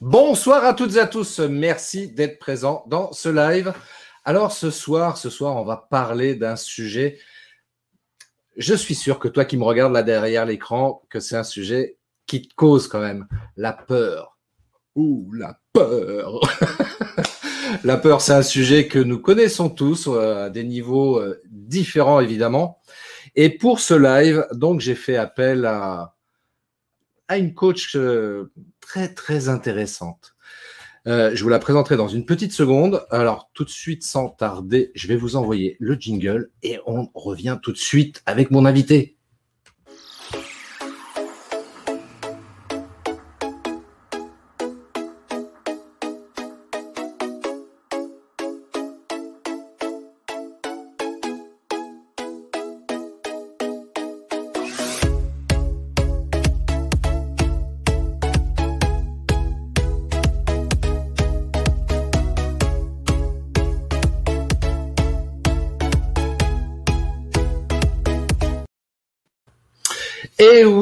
Bonsoir à toutes et à tous. Merci d'être présents dans ce live. Alors ce soir, ce soir, on va parler d'un sujet. Je suis sûr que toi qui me regardes là derrière l'écran, que c'est un sujet qui te cause quand même la peur. Ouh, la peur. la peur, c'est un sujet que nous connaissons tous euh, à des niveaux euh, différents évidemment. Et pour ce live, donc j'ai fait appel à, une coach euh, très très intéressante. je vous la présenterai dans une petite seconde. Alors tout de suite, sans tarder, je vais vous envoyer le jingle et on revient tout de suite avec mon invité.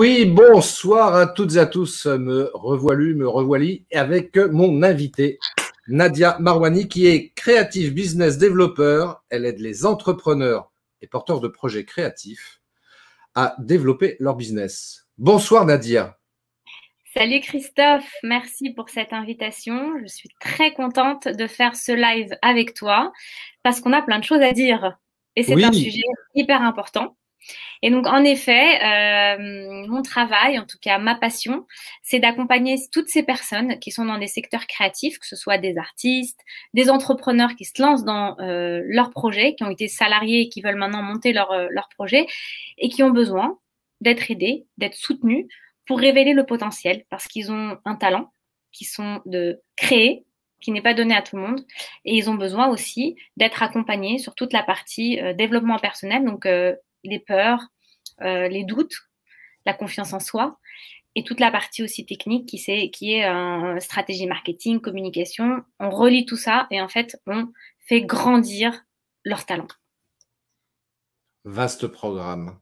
Oui, bonsoir à toutes et à tous. Me revoilu, me revoili avec mon invité, Nadia Marwani, qui est Creative Business Developer. Elle aide les entrepreneurs et porteurs de projets créatifs à développer leur business. Bonsoir Nadia. Salut Christophe, merci pour cette invitation. Je suis très contente de faire ce live avec toi parce qu'on a plein de choses à dire et c'est un sujet hyper important. Et donc, en effet, euh, mon travail, en tout cas ma passion, c'est d'accompagner toutes ces personnes qui sont dans des secteurs créatifs, que ce soit des artistes, des entrepreneurs qui se lancent dans euh, leurs projets, qui ont été salariés et qui veulent maintenant monter leur, euh, leur projet et qui ont besoin d'être aidés, d'être soutenus pour révéler le potentiel parce qu'ils ont un talent qui sont de créer qui n'est pas donné à tout le monde. Et ils ont besoin aussi d'être accompagnés sur toute la partie euh, développement personnel, donc euh, les peurs, euh, les doutes, la confiance en soi et toute la partie aussi technique qui, est, qui est euh, stratégie marketing, communication. On relie tout ça et en fait, on fait grandir leur talent. Vaste programme.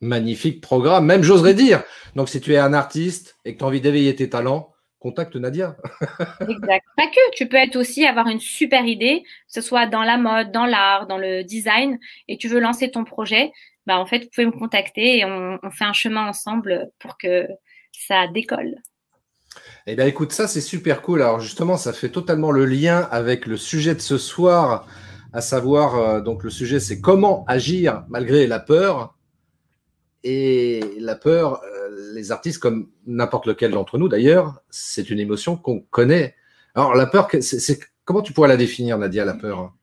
Magnifique programme, même j'oserais dire. Donc, si tu es un artiste et que tu as envie d'éveiller tes talents, contacte Nadia. exact. Pas que, tu peux être aussi avoir une super idée, que ce soit dans la mode, dans l'art, dans le design, et tu veux lancer ton projet, bah en fait, vous pouvez me contacter et on, fait un chemin ensemble pour que ça décolle. Eh bien, écoute, ça, c'est super cool. Alors, justement, ça fait totalement le lien avec le sujet de ce soir, à savoir, euh, donc, le sujet, c'est comment agir malgré la peur. Et la peur, euh, les artistes, comme n'importe lequel d'entre nous d'ailleurs, c'est une émotion qu'on connaît. Alors, la peur, c'est, comment tu pourrais la définir, Nadia, la peur?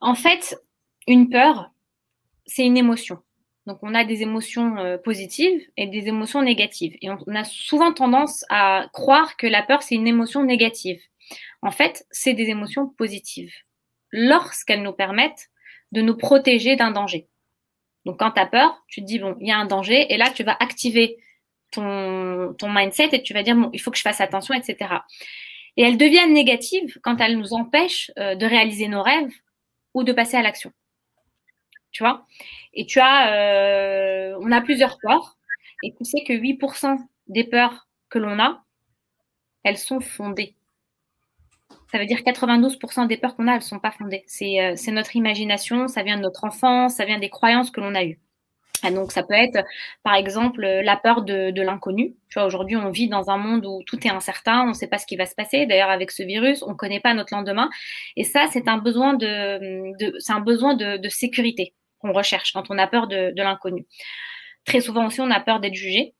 En fait, une peur, c'est une émotion. Donc, on a des émotions euh, positives et des émotions négatives. Et on, a souvent tendance à croire que la peur, c'est une émotion négative. En fait, c'est des émotions positives lorsqu'elles nous permettent de nous protéger d'un danger. Donc, quand tu as peur, tu te dis, bon, il y a un danger, et là, tu vas activer ton, mindset et tu vas dire, bon, il faut que je fasse attention, etc. Et elles deviennent négatives quand elles nous empêchent euh, de réaliser nos rêves ou de passer à l'action tu vois. Et tu as, euh, on a plusieurs peurs, et tu sais que 8% des peurs que l'on a, elles sont fondées. Ça veut dire 92% des peurs qu'on a, elles ne sont pas fondées. Euh, c'est notre imagination, ça vient de notre enfance, ça vient des croyances que l'on a eues. Et donc, ça peut être, par exemple, la peur de, de l'inconnu. Tu vois, aujourd'hui, on vit dans un monde où tout est incertain, on ne sait pas ce qui va se passer. D'ailleurs, avec ce virus, on ne connaît pas notre lendemain. Et ça, c'est un besoin de, de c'est un besoin de, de sécurité qu'on recherche quand on a peur de, l'inconnu. Très souvent aussi, on a peur d'être jugé.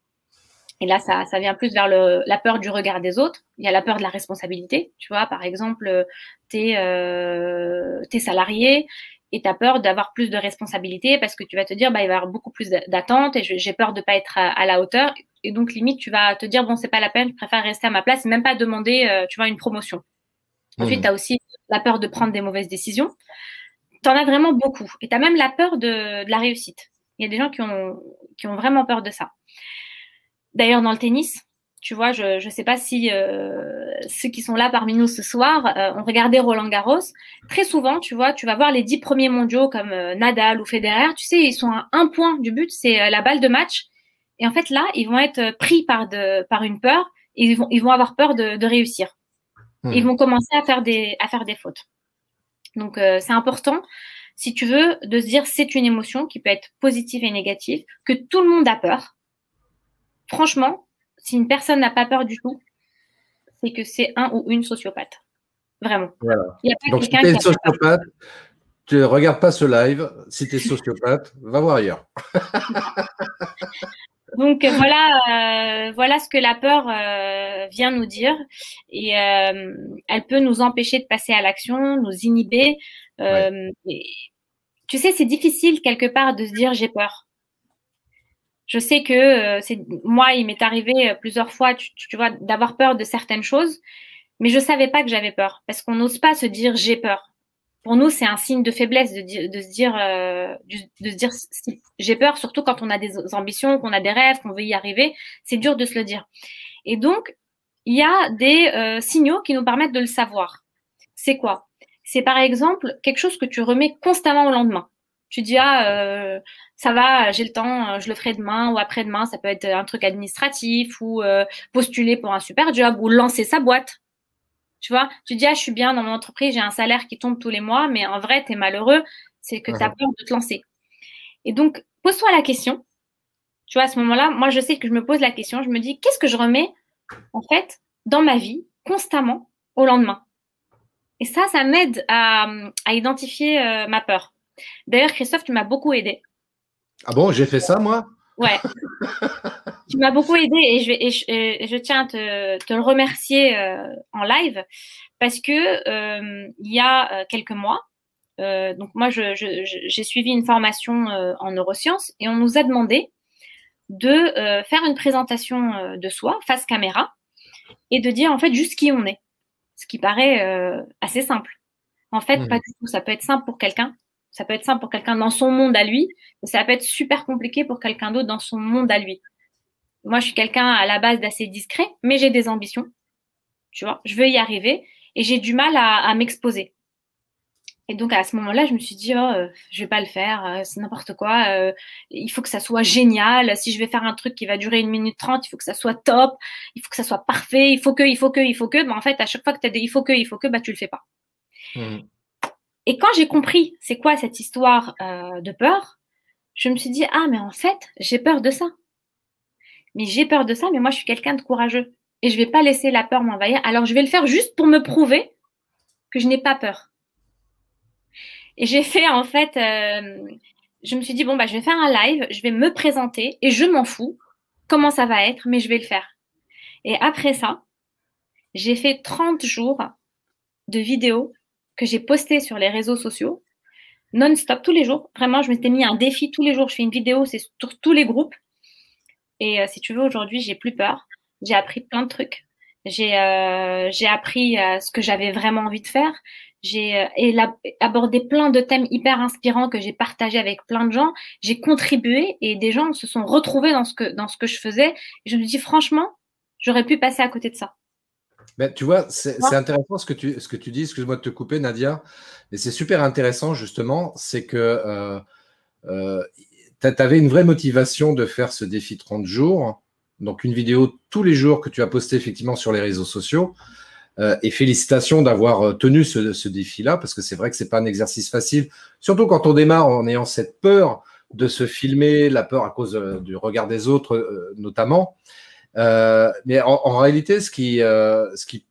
Et là, ça, ça vient plus vers le, la peur du regard des autres. Il y a la peur de la responsabilité. Tu vois, par exemple, tu es, euh, salarié et tu as peur d'avoir plus de responsabilités parce que tu vas te dire, bah, il va y avoir beaucoup plus d'attentes et j'ai peur de pas être à, la hauteur. Et donc, limite, tu vas te dire, bon, c'est pas la peine, je préfère rester à ma place et même pas demander, euh, tu vois, une promotion. Ensuite, mmh. tu as aussi la peur de prendre des mauvaises décisions tu en as vraiment beaucoup. Et tu as même la peur de, la réussite. Il y a des gens qui ont, qui ont vraiment peur de ça. D'ailleurs, dans le tennis, tu vois, je ne sais pas si euh, ceux qui sont là parmi nous ce soir euh, ont regardé Roland Garros. Très souvent, tu vois, tu vas voir les dix premiers mondiaux comme euh, Nadal ou Federer. Tu sais, ils sont à un point du but, c'est la balle de match. Et en fait, là, ils vont être pris par, de, par une peur ils vont, ils vont avoir peur de, réussir. Hmm. Ils vont commencer à faire des, à faire des fautes. Donc, euh, c'est important, si tu veux, de se dire c'est une émotion qui peut être positive et négative, que tout le monde a peur. Franchement, si une personne n'a pas peur du tout, c'est que c'est un ou une sociopathe. Vraiment. Voilà. Donc, si tu es sociopathe, tu ne regardes pas ce live. Si tu es sociopathe, va voir ailleurs. Donc voilà, euh, voilà ce que la peur euh, vient nous dire et euh, elle peut nous empêcher de passer à l'action, nous inhiber. tu sais, c'est difficile quelque part de se dire j'ai peur. Je sais que c'est moi, il m'est arrivé plusieurs fois, tu, tu vois, d'avoir peur de certaines choses, mais je savais pas que j'avais peur parce qu'on n'ose pas se dire j'ai peur pour nous, c'est un signe de faiblesse de, se dire, euh, de se dire, j'ai peur, surtout quand on a des ambitions, qu'on a des rêves, qu'on veut y arriver. C'est dur de se le dire. Et donc, il y a des euh, signaux qui nous permettent de le savoir. C'est quoi? C'est par exemple quelque chose que tu remets constamment au lendemain. Tu dis ah euh, ça va, j'ai le temps, je le ferai demain ou après-demain. Ça peut être un truc administratif ou postuler pour un super job ou lancer sa boîte. Tu vois, tu dis, ah, je suis bien dans mon entreprise, j'ai un salaire qui tombe tous les mois, mais en vrai, tu es malheureux, c'est que tu as peur de te lancer. Et donc, pose-toi la question. Tu vois, à ce moment-là, moi, je sais que je me pose la question, je me dis, qu'est-ce que je remets, en fait, dans ma vie, constamment, au lendemain? Et ça, ça m'aide à, identifier euh, ma peur. D'ailleurs, Christophe, tu m'as beaucoup aidé. Ah bon, j'ai fait ça, moi? Ouais. tu m'as beaucoup aidé et je, et je, tiens à te, te, le remercier euh, en live parce que euh, il y a euh, quelques mois, donc moi j'ai suivi une formation en neurosciences et on nous a demandé de faire une présentation de soi face caméra et de dire en fait juste qui on est, ce qui paraît assez simple. En fait, mmh. pas du tout. Ça peut être simple pour quelqu'un, ça peut être simple pour quelqu'un dans son monde à lui, mais ça peut être super compliqué pour quelqu'un d'autre dans son monde à lui. Moi, je suis quelqu'un à la base d'assez discret, mais j'ai des ambitions. Tu vois, je veux y arriver et j'ai du mal à, m'exposer. Et donc à ce moment-là, je me suis dit, oh, euh, je vais pas le faire, euh, c'est n'importe quoi. Euh, il faut que ça soit génial. Si je vais faire un truc qui va durer une minute trente, il faut que ça soit top. Il faut que ça soit parfait. Il faut que, il faut que, il faut que. Mais en fait, à chaque fois que tu as des il faut que, il faut que, bah tu le fais pas. Mmh. Et quand j'ai compris c'est quoi cette histoire euh, de peur, je me suis dit ah mais en fait j'ai peur de ça. Mais j'ai peur de ça, mais moi je suis quelqu'un de courageux et je vais pas laisser la peur m'envahir. Alors je vais le faire juste pour me prouver que je n'ai pas peur. Et j'ai fait en fait, euh, je me suis dit bon bah je vais faire un live, je vais me présenter et je m'en fous comment ça va être, mais je vais le faire. Et après ça, j'ai fait 30 jours de vidéos que j'ai posté sur les réseaux sociaux, non-stop, tous les jours. Vraiment, je m'étais mis un défi tous les jours. Je fais une vidéo, c'est sur tous les groupes. Et euh, si tu veux, aujourd'hui, j'ai plus peur. J'ai appris plein de trucs. J'ai euh, appris euh, ce que j'avais vraiment envie de faire. J'ai abordé plein de thèmes hyper inspirants que j'ai partagé avec plein de gens. J'ai contribué et des gens se sont retrouvés dans ce que, dans ce que je faisais. Je me dis, franchement, j'aurais pu passer à côté de ça. Ben, tu vois, c'est intéressant ce que tu, ce que tu dis. Excuse-moi de te couper, Nadia. Mais c'est super intéressant, justement. C'est que euh, euh, tu avais une vraie motivation de faire ce défi 30 jours. Donc, une vidéo tous les jours que tu as posté effectivement sur les réseaux sociaux. Euh, et félicitations d'avoir tenu ce, ce défi-là, parce que c'est vrai que c'est pas un exercice facile, surtout quand on démarre en ayant cette peur de se filmer, la peur à cause du regard des autres notamment. Euh, mais en, réalité, ce qui, euh, ce qui,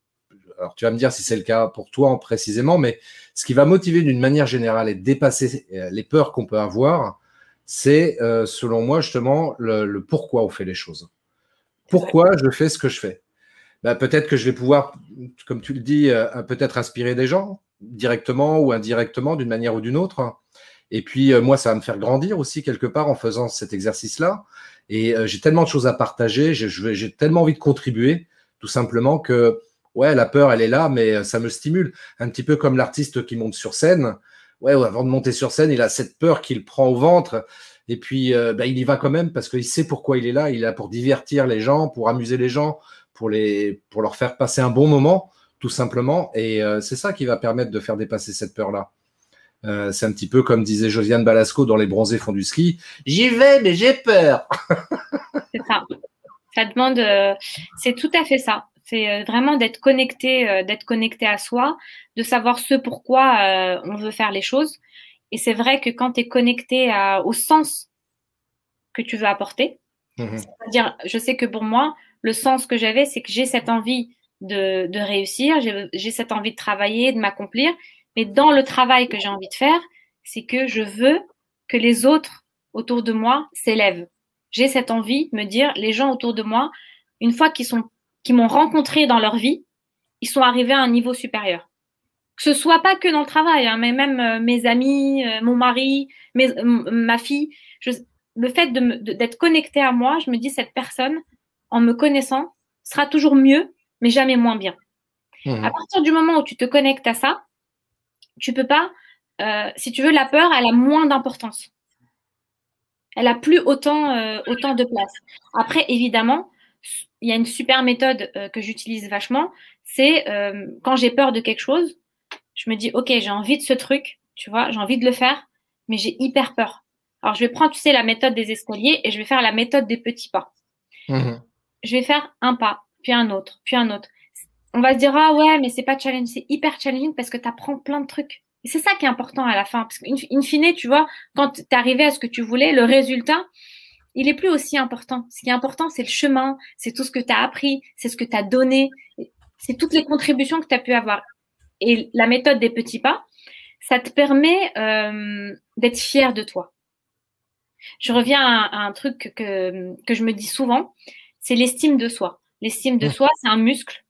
alors tu vas me dire si c'est le cas pour toi précisément, mais ce qui va motiver d'une manière générale et dépasser euh, les peurs qu'on peut avoir, c'est selon moi justement le, pourquoi on fait les choses. Pourquoi je fais ce que je fais? Bah, Peut-être que je vais pouvoir, comme tu le dis, peut-être inspirer des gens directement ou indirectement d'une manière ou d'une autre. Et puis moi, ça va me faire grandir aussi quelque part en faisant cet exercice-là. Et euh, j'ai tellement de choses à partager, j'ai tellement envie de contribuer, tout simplement que, ouais, la peur, elle est là, mais euh, ça me stimule. Un petit peu comme l'artiste qui monte sur scène. Ouais, avant de monter sur scène, il a cette peur qu'il prend au ventre. Et puis, euh, bah, il y va quand même parce qu'il sait pourquoi il est là. Il est là pour divertir les gens, pour amuser les gens, pour, les, pour leur faire passer un bon moment, tout simplement. Et c'est ça qui va permettre de faire dépasser cette peur-là. Euh, c'est un petit peu comme disait Josiane Balasco dans Les Bronzés font du ski. J'y vais, mais j'ai peur. c'est ça. Ça demande, c'est tout à fait ça. C'est vraiment d'être connecté, d'être connecté à soi, de savoir ce pourquoi on veut faire les choses. Et c'est vrai que quand tu es connecté au sens que tu veux apporter, mmh c'est-à-dire, je sais que pour moi, le sens que j'avais, c'est que j'ai cette envie de, de réussir, j'ai cette envie de travailler, de m'accomplir, mais dans le travail que j'ai envie de faire, c'est que je veux que les autres autour de moi s'élèvent. J'ai cette envie de me dire, les gens autour de moi, une fois qu'ils sont, qu'ils m'ont rencontré dans leur vie, ils sont arrivés à un niveau supérieur. Que ce soit pas que dans le travail, hein, mais même euh, mes amis, euh, mon mari, mes, ma fille. Je, le fait d'être connecté à moi, je me dis cette personne, en me connaissant, sera toujours mieux, mais jamais moins bien. Mmh. À partir du moment où tu te connectes à ça, tu peux pas, euh, si tu veux, la peur, elle a moins d'importance. Elle a plus autant, euh, autant de place. Après, évidemment, il y a une super méthode euh, que j'utilise vachement, c'est quand j'ai peur de quelque chose, je me dis, OK, j'ai envie de ce truc, tu vois, j'ai envie de le faire, mais j'ai hyper peur. Alors, je vais prendre, tu sais, la méthode des escaliers et je vais faire la méthode des petits pas. Mmh je vais faire un pas, puis un autre, puis un autre on va se dire ah ouais mais c'est pas challenge c'est hyper challenging parce que tu apprends plein de trucs. Et c'est ça qui est important à la fin parce qu'in fine tu vois quand tu arrivé à ce que tu voulais le résultat il est plus aussi important. Ce qui est important c'est le chemin c'est tout ce que tu as appris c'est ce que tu as donné c'est toutes les contributions que tu as pu avoir. Et la méthode des petits pas ça te permet euh, d'être fier de toi. Je reviens à, un truc que, que je me dis souvent c'est l'estime de soi. L'estime de mmh. soi c'est un muscle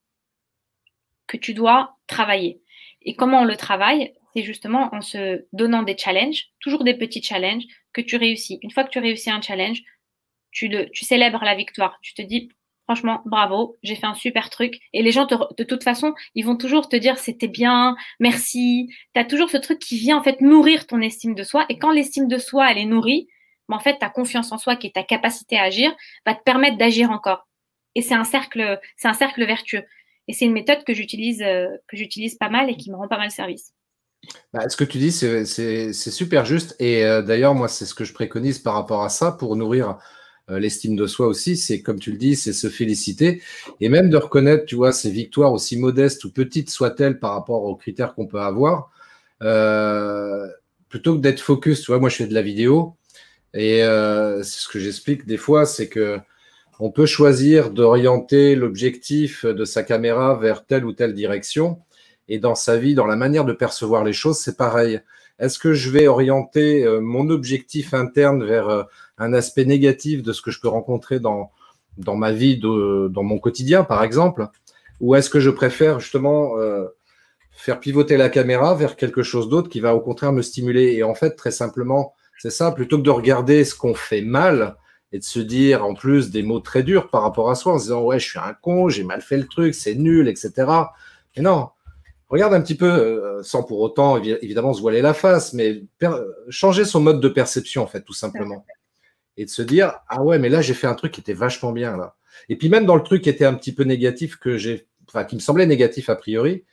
que tu dois travailler. Et comment on le travaille? C'est justement en se donnant des challenges, toujours des petits challenges que tu réussis. Une fois que tu réussis un challenge, tu, le, tu célèbres la victoire. Tu te dis, franchement, bravo, j'ai fait un super truc. Et les gens, de toute façon, ils vont toujours te dire, c'était bien, merci. Tu as toujours ce truc qui vient en fait nourrir ton estime de soi. Et quand l'estime de soi, elle est nourrie, ben, en fait, ta confiance en soi, qui est ta capacité à agir, va te permettre d'agir encore. Et c'est un cercle, c'est un cercle vertueux. Et c'est une méthode que j'utilise, euh, que j'utilise pas mal et qui me rend pas mal service. Bah, ce que tu dis, c'est super juste. Et euh, d'ailleurs, moi, c'est ce que je préconise par rapport à ça pour nourrir euh, l'estime de soi aussi. C'est, comme tu le dis, c'est se féliciter et même de reconnaître, tu vois, ces victoires aussi modestes ou petites soient-elles par rapport aux critères qu'on peut avoir. plutôt que d'être focus, tu vois, moi, je fais de la vidéo et ce que j'explique des fois, c'est que on peut choisir d'orienter l'objectif de sa caméra vers telle ou telle direction. Et dans sa vie, dans la manière de percevoir les choses, c'est pareil. Est-ce que je vais orienter euh, mon objectif interne vers euh, un aspect négatif de ce que je peux rencontrer dans, dans ma vie, dans mon quotidien, par exemple? Ou est-ce que je préfère justement euh, faire pivoter la caméra vers quelque chose d'autre qui va au contraire me stimuler? Et en fait, très simplement, c'est ça, plutôt que de regarder ce qu'on fait mal, et de se dire en plus des mots très durs par rapport à soi en se disant ouais je suis un con, j'ai mal fait le truc, c'est nul, etc. Mais non, regarde un petit peu, euh, sans pour autant évidemment se voiler la face, mais changer son mode de perception en fait tout simplement. Et de se dire ah ouais mais là j'ai fait un truc qui était vachement bien là. Et puis même dans le truc qui était un petit peu négatif que j'ai, enfin qui me semblait négatif a priori,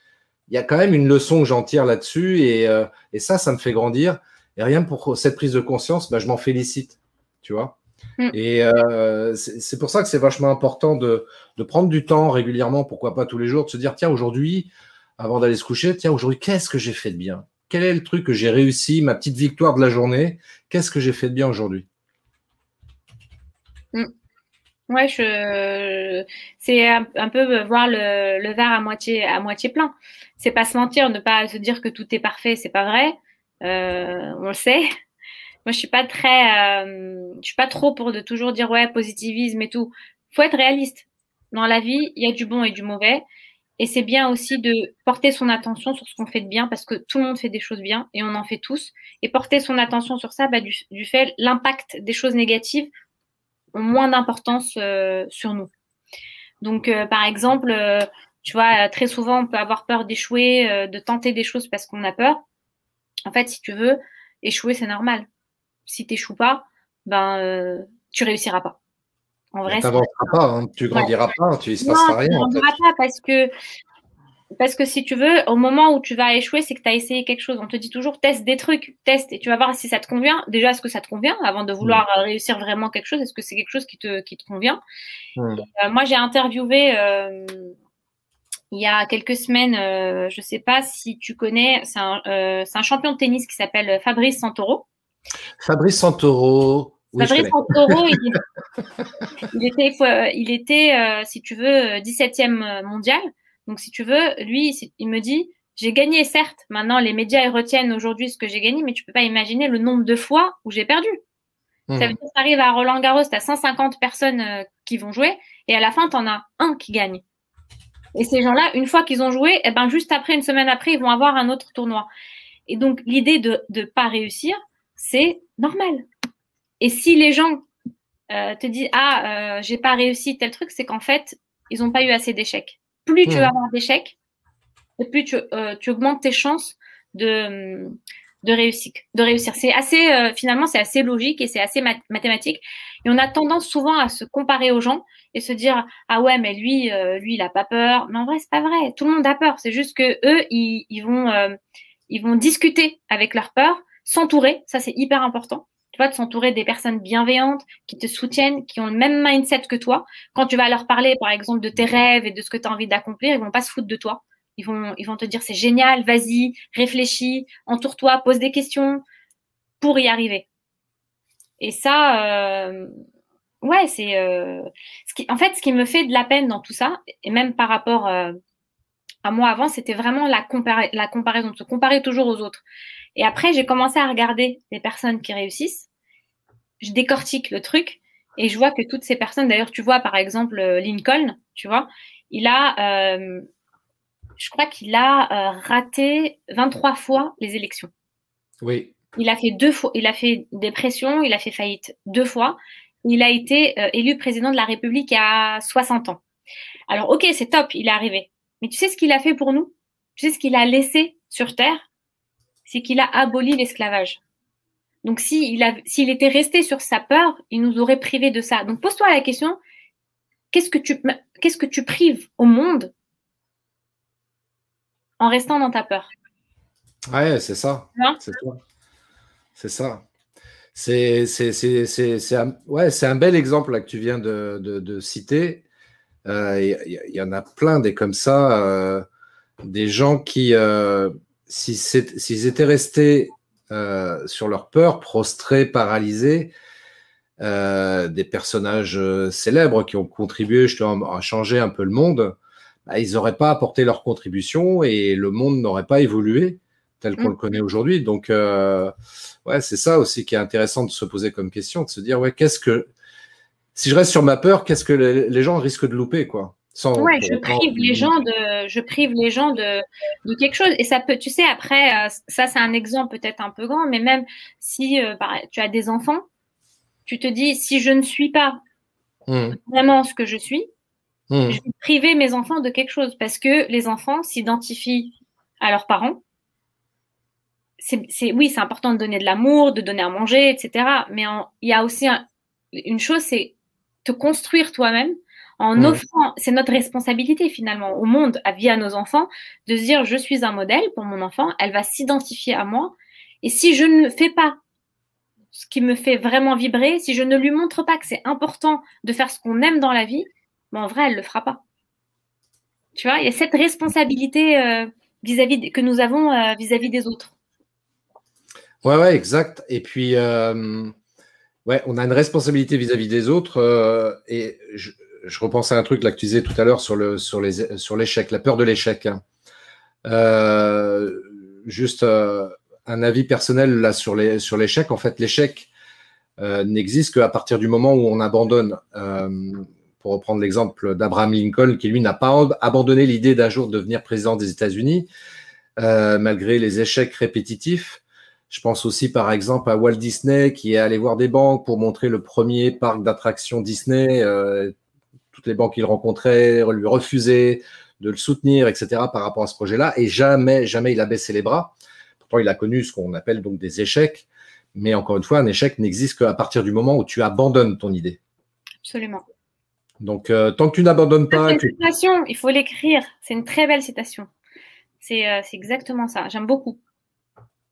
il y a quand même une leçon que j'en tire là-dessus et, euh, et, ça ça me fait grandir. Et rien pour cette prise de conscience, bah, je m'en félicite, tu vois. Mm. Et euh, c'est pour ça que c'est vachement important de, prendre du temps régulièrement, pourquoi pas tous les jours, de se dire tiens, aujourd'hui, avant d'aller se coucher, tiens, aujourd'hui, qu'est-ce que j'ai fait de bien? Quel est le truc que j'ai réussi, ma petite victoire de la journée? Qu'est-ce que j'ai fait de bien aujourd'hui? Mm. Ouais, je... c'est un, peu voir le, verre à moitié, à moitié plein. C'est pas se mentir, ne pas se dire que tout est parfait, c'est pas vrai. Euh, on le sait. Moi, je suis pas très, euh, je suis pas trop pour de toujours dire ouais positivisme et tout. Faut être réaliste. Dans la vie, il y a du bon et du mauvais, et c'est bien aussi de porter son attention sur ce qu'on fait de bien parce que tout le monde fait des choses bien et on en fait tous. Et porter son attention sur ça, bah, du, fait l'impact des choses négatives ont moins d'importance euh, sur nous. Donc, euh, par exemple, tu vois, très souvent, on peut avoir peur d'échouer, de tenter des choses parce qu'on a peur. En fait, si tu veux, échouer, c'est normal si tu n'échoues pas, ben, euh, tu réussiras pas. En vrai, tu n'avanceras pas, hein, tu grandiras pas, tu ne se passera rien. Tu ne pas parce que Parce que si tu veux, au moment où tu vas échouer, c'est que tu as essayé quelque chose. On te dit toujours teste des trucs, teste et tu vas voir si ça te convient. Déjà, est-ce que ça te convient? Avant de vouloir mm. réussir vraiment quelque chose Est-ce que c'est quelque chose qui te, qui te convient? Mm. euh, Moi, j'ai interviewé euh, il y a quelques semaines, euh, je sais pas si tu connais, c'est un, euh, un, champion de tennis qui s'appelle Fabrice Santoro. Fabrice Santoro. Fabrice Santoro, il, il, était, il était si tu veux, 17e mondial. Donc, si tu veux, lui, il me dit, j'ai gagné, certes. Maintenant, les médias ils retiennent aujourd'hui ce que j'ai gagné, mais tu peux pas imaginer le nombre de fois où j'ai perdu. Ça veut hmm. dire que ça arrive à Roland Garros, tu as 150 personnes euh, qui vont jouer, et à la fin, tu en as un qui gagne. Et ces gens-là, une fois qu'ils ont joué, eh ben, juste après, une semaine après, ils vont avoir un autre tournoi. Et donc, l'idée de ne pas réussir, c'est normal. Et si les gens euh, te disent, ah, euh, j'ai pas réussi tel truc, c'est qu'en fait, ils n'ont pas eu assez d'échecs plus tu vas hmm. avoir d'échecs, plus tu, euh, tu, augmentes tes chances de, de réussir. De réussir. C'est assez, euh, finalement, c'est assez logique et c'est assez mathématique. Et on a tendance souvent à se comparer aux gens et se dire ah ouais mais lui, lui il a pas peur. Mais en vrai c'est pas vrai. Tout le monde a peur. C'est juste que eux ils, ils vont ils vont discuter avec leur peur, s'entourer. Ça c'est hyper important tu vois, de s'entourer des personnes bienveillantes qui te soutiennent, qui ont le même mindset que toi. Quand tu vas leur parler, par exemple, de tes rêves et de ce que tu as envie d'accomplir, ils vont pas se foutre de toi. Ils vont, te dire c'est génial, vas-y, réfléchis, entoure-toi, pose des questions pour y arriver. Et ça, euh, ouais, c'est euh, en fait, ce qui me fait de la peine dans tout ça, et même par rapport euh, à moi avant, c'était vraiment la comparaison, de se comparer toujours aux autres. Et après, j'ai commencé à regarder les personnes qui réussissent. Je décortique le truc et je vois que toutes ces personnes, d'ailleurs, tu vois, par exemple, euh, Lincoln, tu vois, il a, euh, je crois qu'il a euh, raté 23 fois les élections. Oui. Il a fait deux fois, il a fait des pressions, il a fait faillite deux fois. Il a été élu président de la République à 60 ans. Alors, ok, c'est top, il est arrivé. Mais tu sais ce qu'il a fait pour nous? Tu sais ce qu'il a laissé sur Terre? C'est qu'il a aboli l'esclavage. Donc, s'il était resté sur sa peur, il nous aurait privé de ça. Donc, pose-toi la question qu'est-ce que tu, qu'est-ce que tu prives au monde en restant dans ta peur? Ouais, c'est ça. c'est ça. C'est ça. C'est, c'est, un, ouais, c'est un bel exemple là, que tu viens de, citer. Il euh, y, en a plein des comme ça, euh, des gens qui, euh, s'ils étaient restés euh, sur leur peur, prostrés, paralysés, euh, des personnages euh, célèbres qui ont contribué justement à changer un peu le monde, bah, ils n'auraient pas apporté leur contribution et le monde n'aurait pas évolué tel qu'on mm. le connaît aujourd'hui. Donc, ouais, c'est ça aussi qui est intéressant de se poser comme question, de se dire, ouais, qu'est-ce que, si je reste sur ma peur, qu'est-ce que les, les gens risquent de louper, quoi? Ouais, je prive les gens de, je prive les gens de, de quelque chose. Et ça peut, tu sais, après, euh, ça c'est un exemple peut-être un peu grand, mais même si euh, tu as des enfants, tu te dis si je ne suis pas mmh. vraiment ce que je suis, mmh. je vais priver mes enfants de quelque chose parce que les enfants s'identifient à leurs parents. C'est, oui, c'est important de donner de l'amour, de donner à manger, etc. Mais il y a aussi une chose, c'est te construire toi-même en offrant, c'est notre responsabilité finalement au monde, à vie à nos enfants, de se dire je suis un modèle pour mon enfant, elle va s'identifier à moi. Et si je ne fais pas ce qui me fait vraiment vibrer, si je ne lui montre pas que c'est important de faire ce qu'on aime dans la vie, ben en vrai, elle le fera pas. Tu vois, il y a cette responsabilité euh, vis-à-vis que nous avons euh, vis-à-vis des autres. Ouais, ouais, exact. Et puis, euh, ouais, on a une responsabilité vis-à-vis des autres. et je, je repense à un truc que tu disais tout à l'heure sur le sur les sur l'échec, la peur de l'échec. Hein. Euh, juste euh, un avis personnel là sur les sur l'échec. En fait, l'échec euh, n'existe qu'à partir du moment où on abandonne. pour reprendre l'exemple d'Abraham Lincoln, qui lui n'a pas abandonné l'idée d'un jour de devenir président des États-Unis, malgré les échecs répétitifs. Je pense aussi par exemple à Walt Disney qui est allé voir des banques pour montrer le premier parc d'attractions Disney toutes les banques qu'il rencontrait lui refusaient de le soutenir, etc., par rapport à ce projet-là. Et jamais, jamais il a baissé les bras. Pourtant, il a connu ce qu'on appelle donc des échecs. Mais encore une fois, un échec n'existe qu'à partir du moment où tu abandonnes ton idée. Absolument. Donc, euh, tant que tu n'abandonnes pas. C'est une citation, il faut l'écrire. C'est une très belle citation. C'est euh, exactement ça. J'aime beaucoup.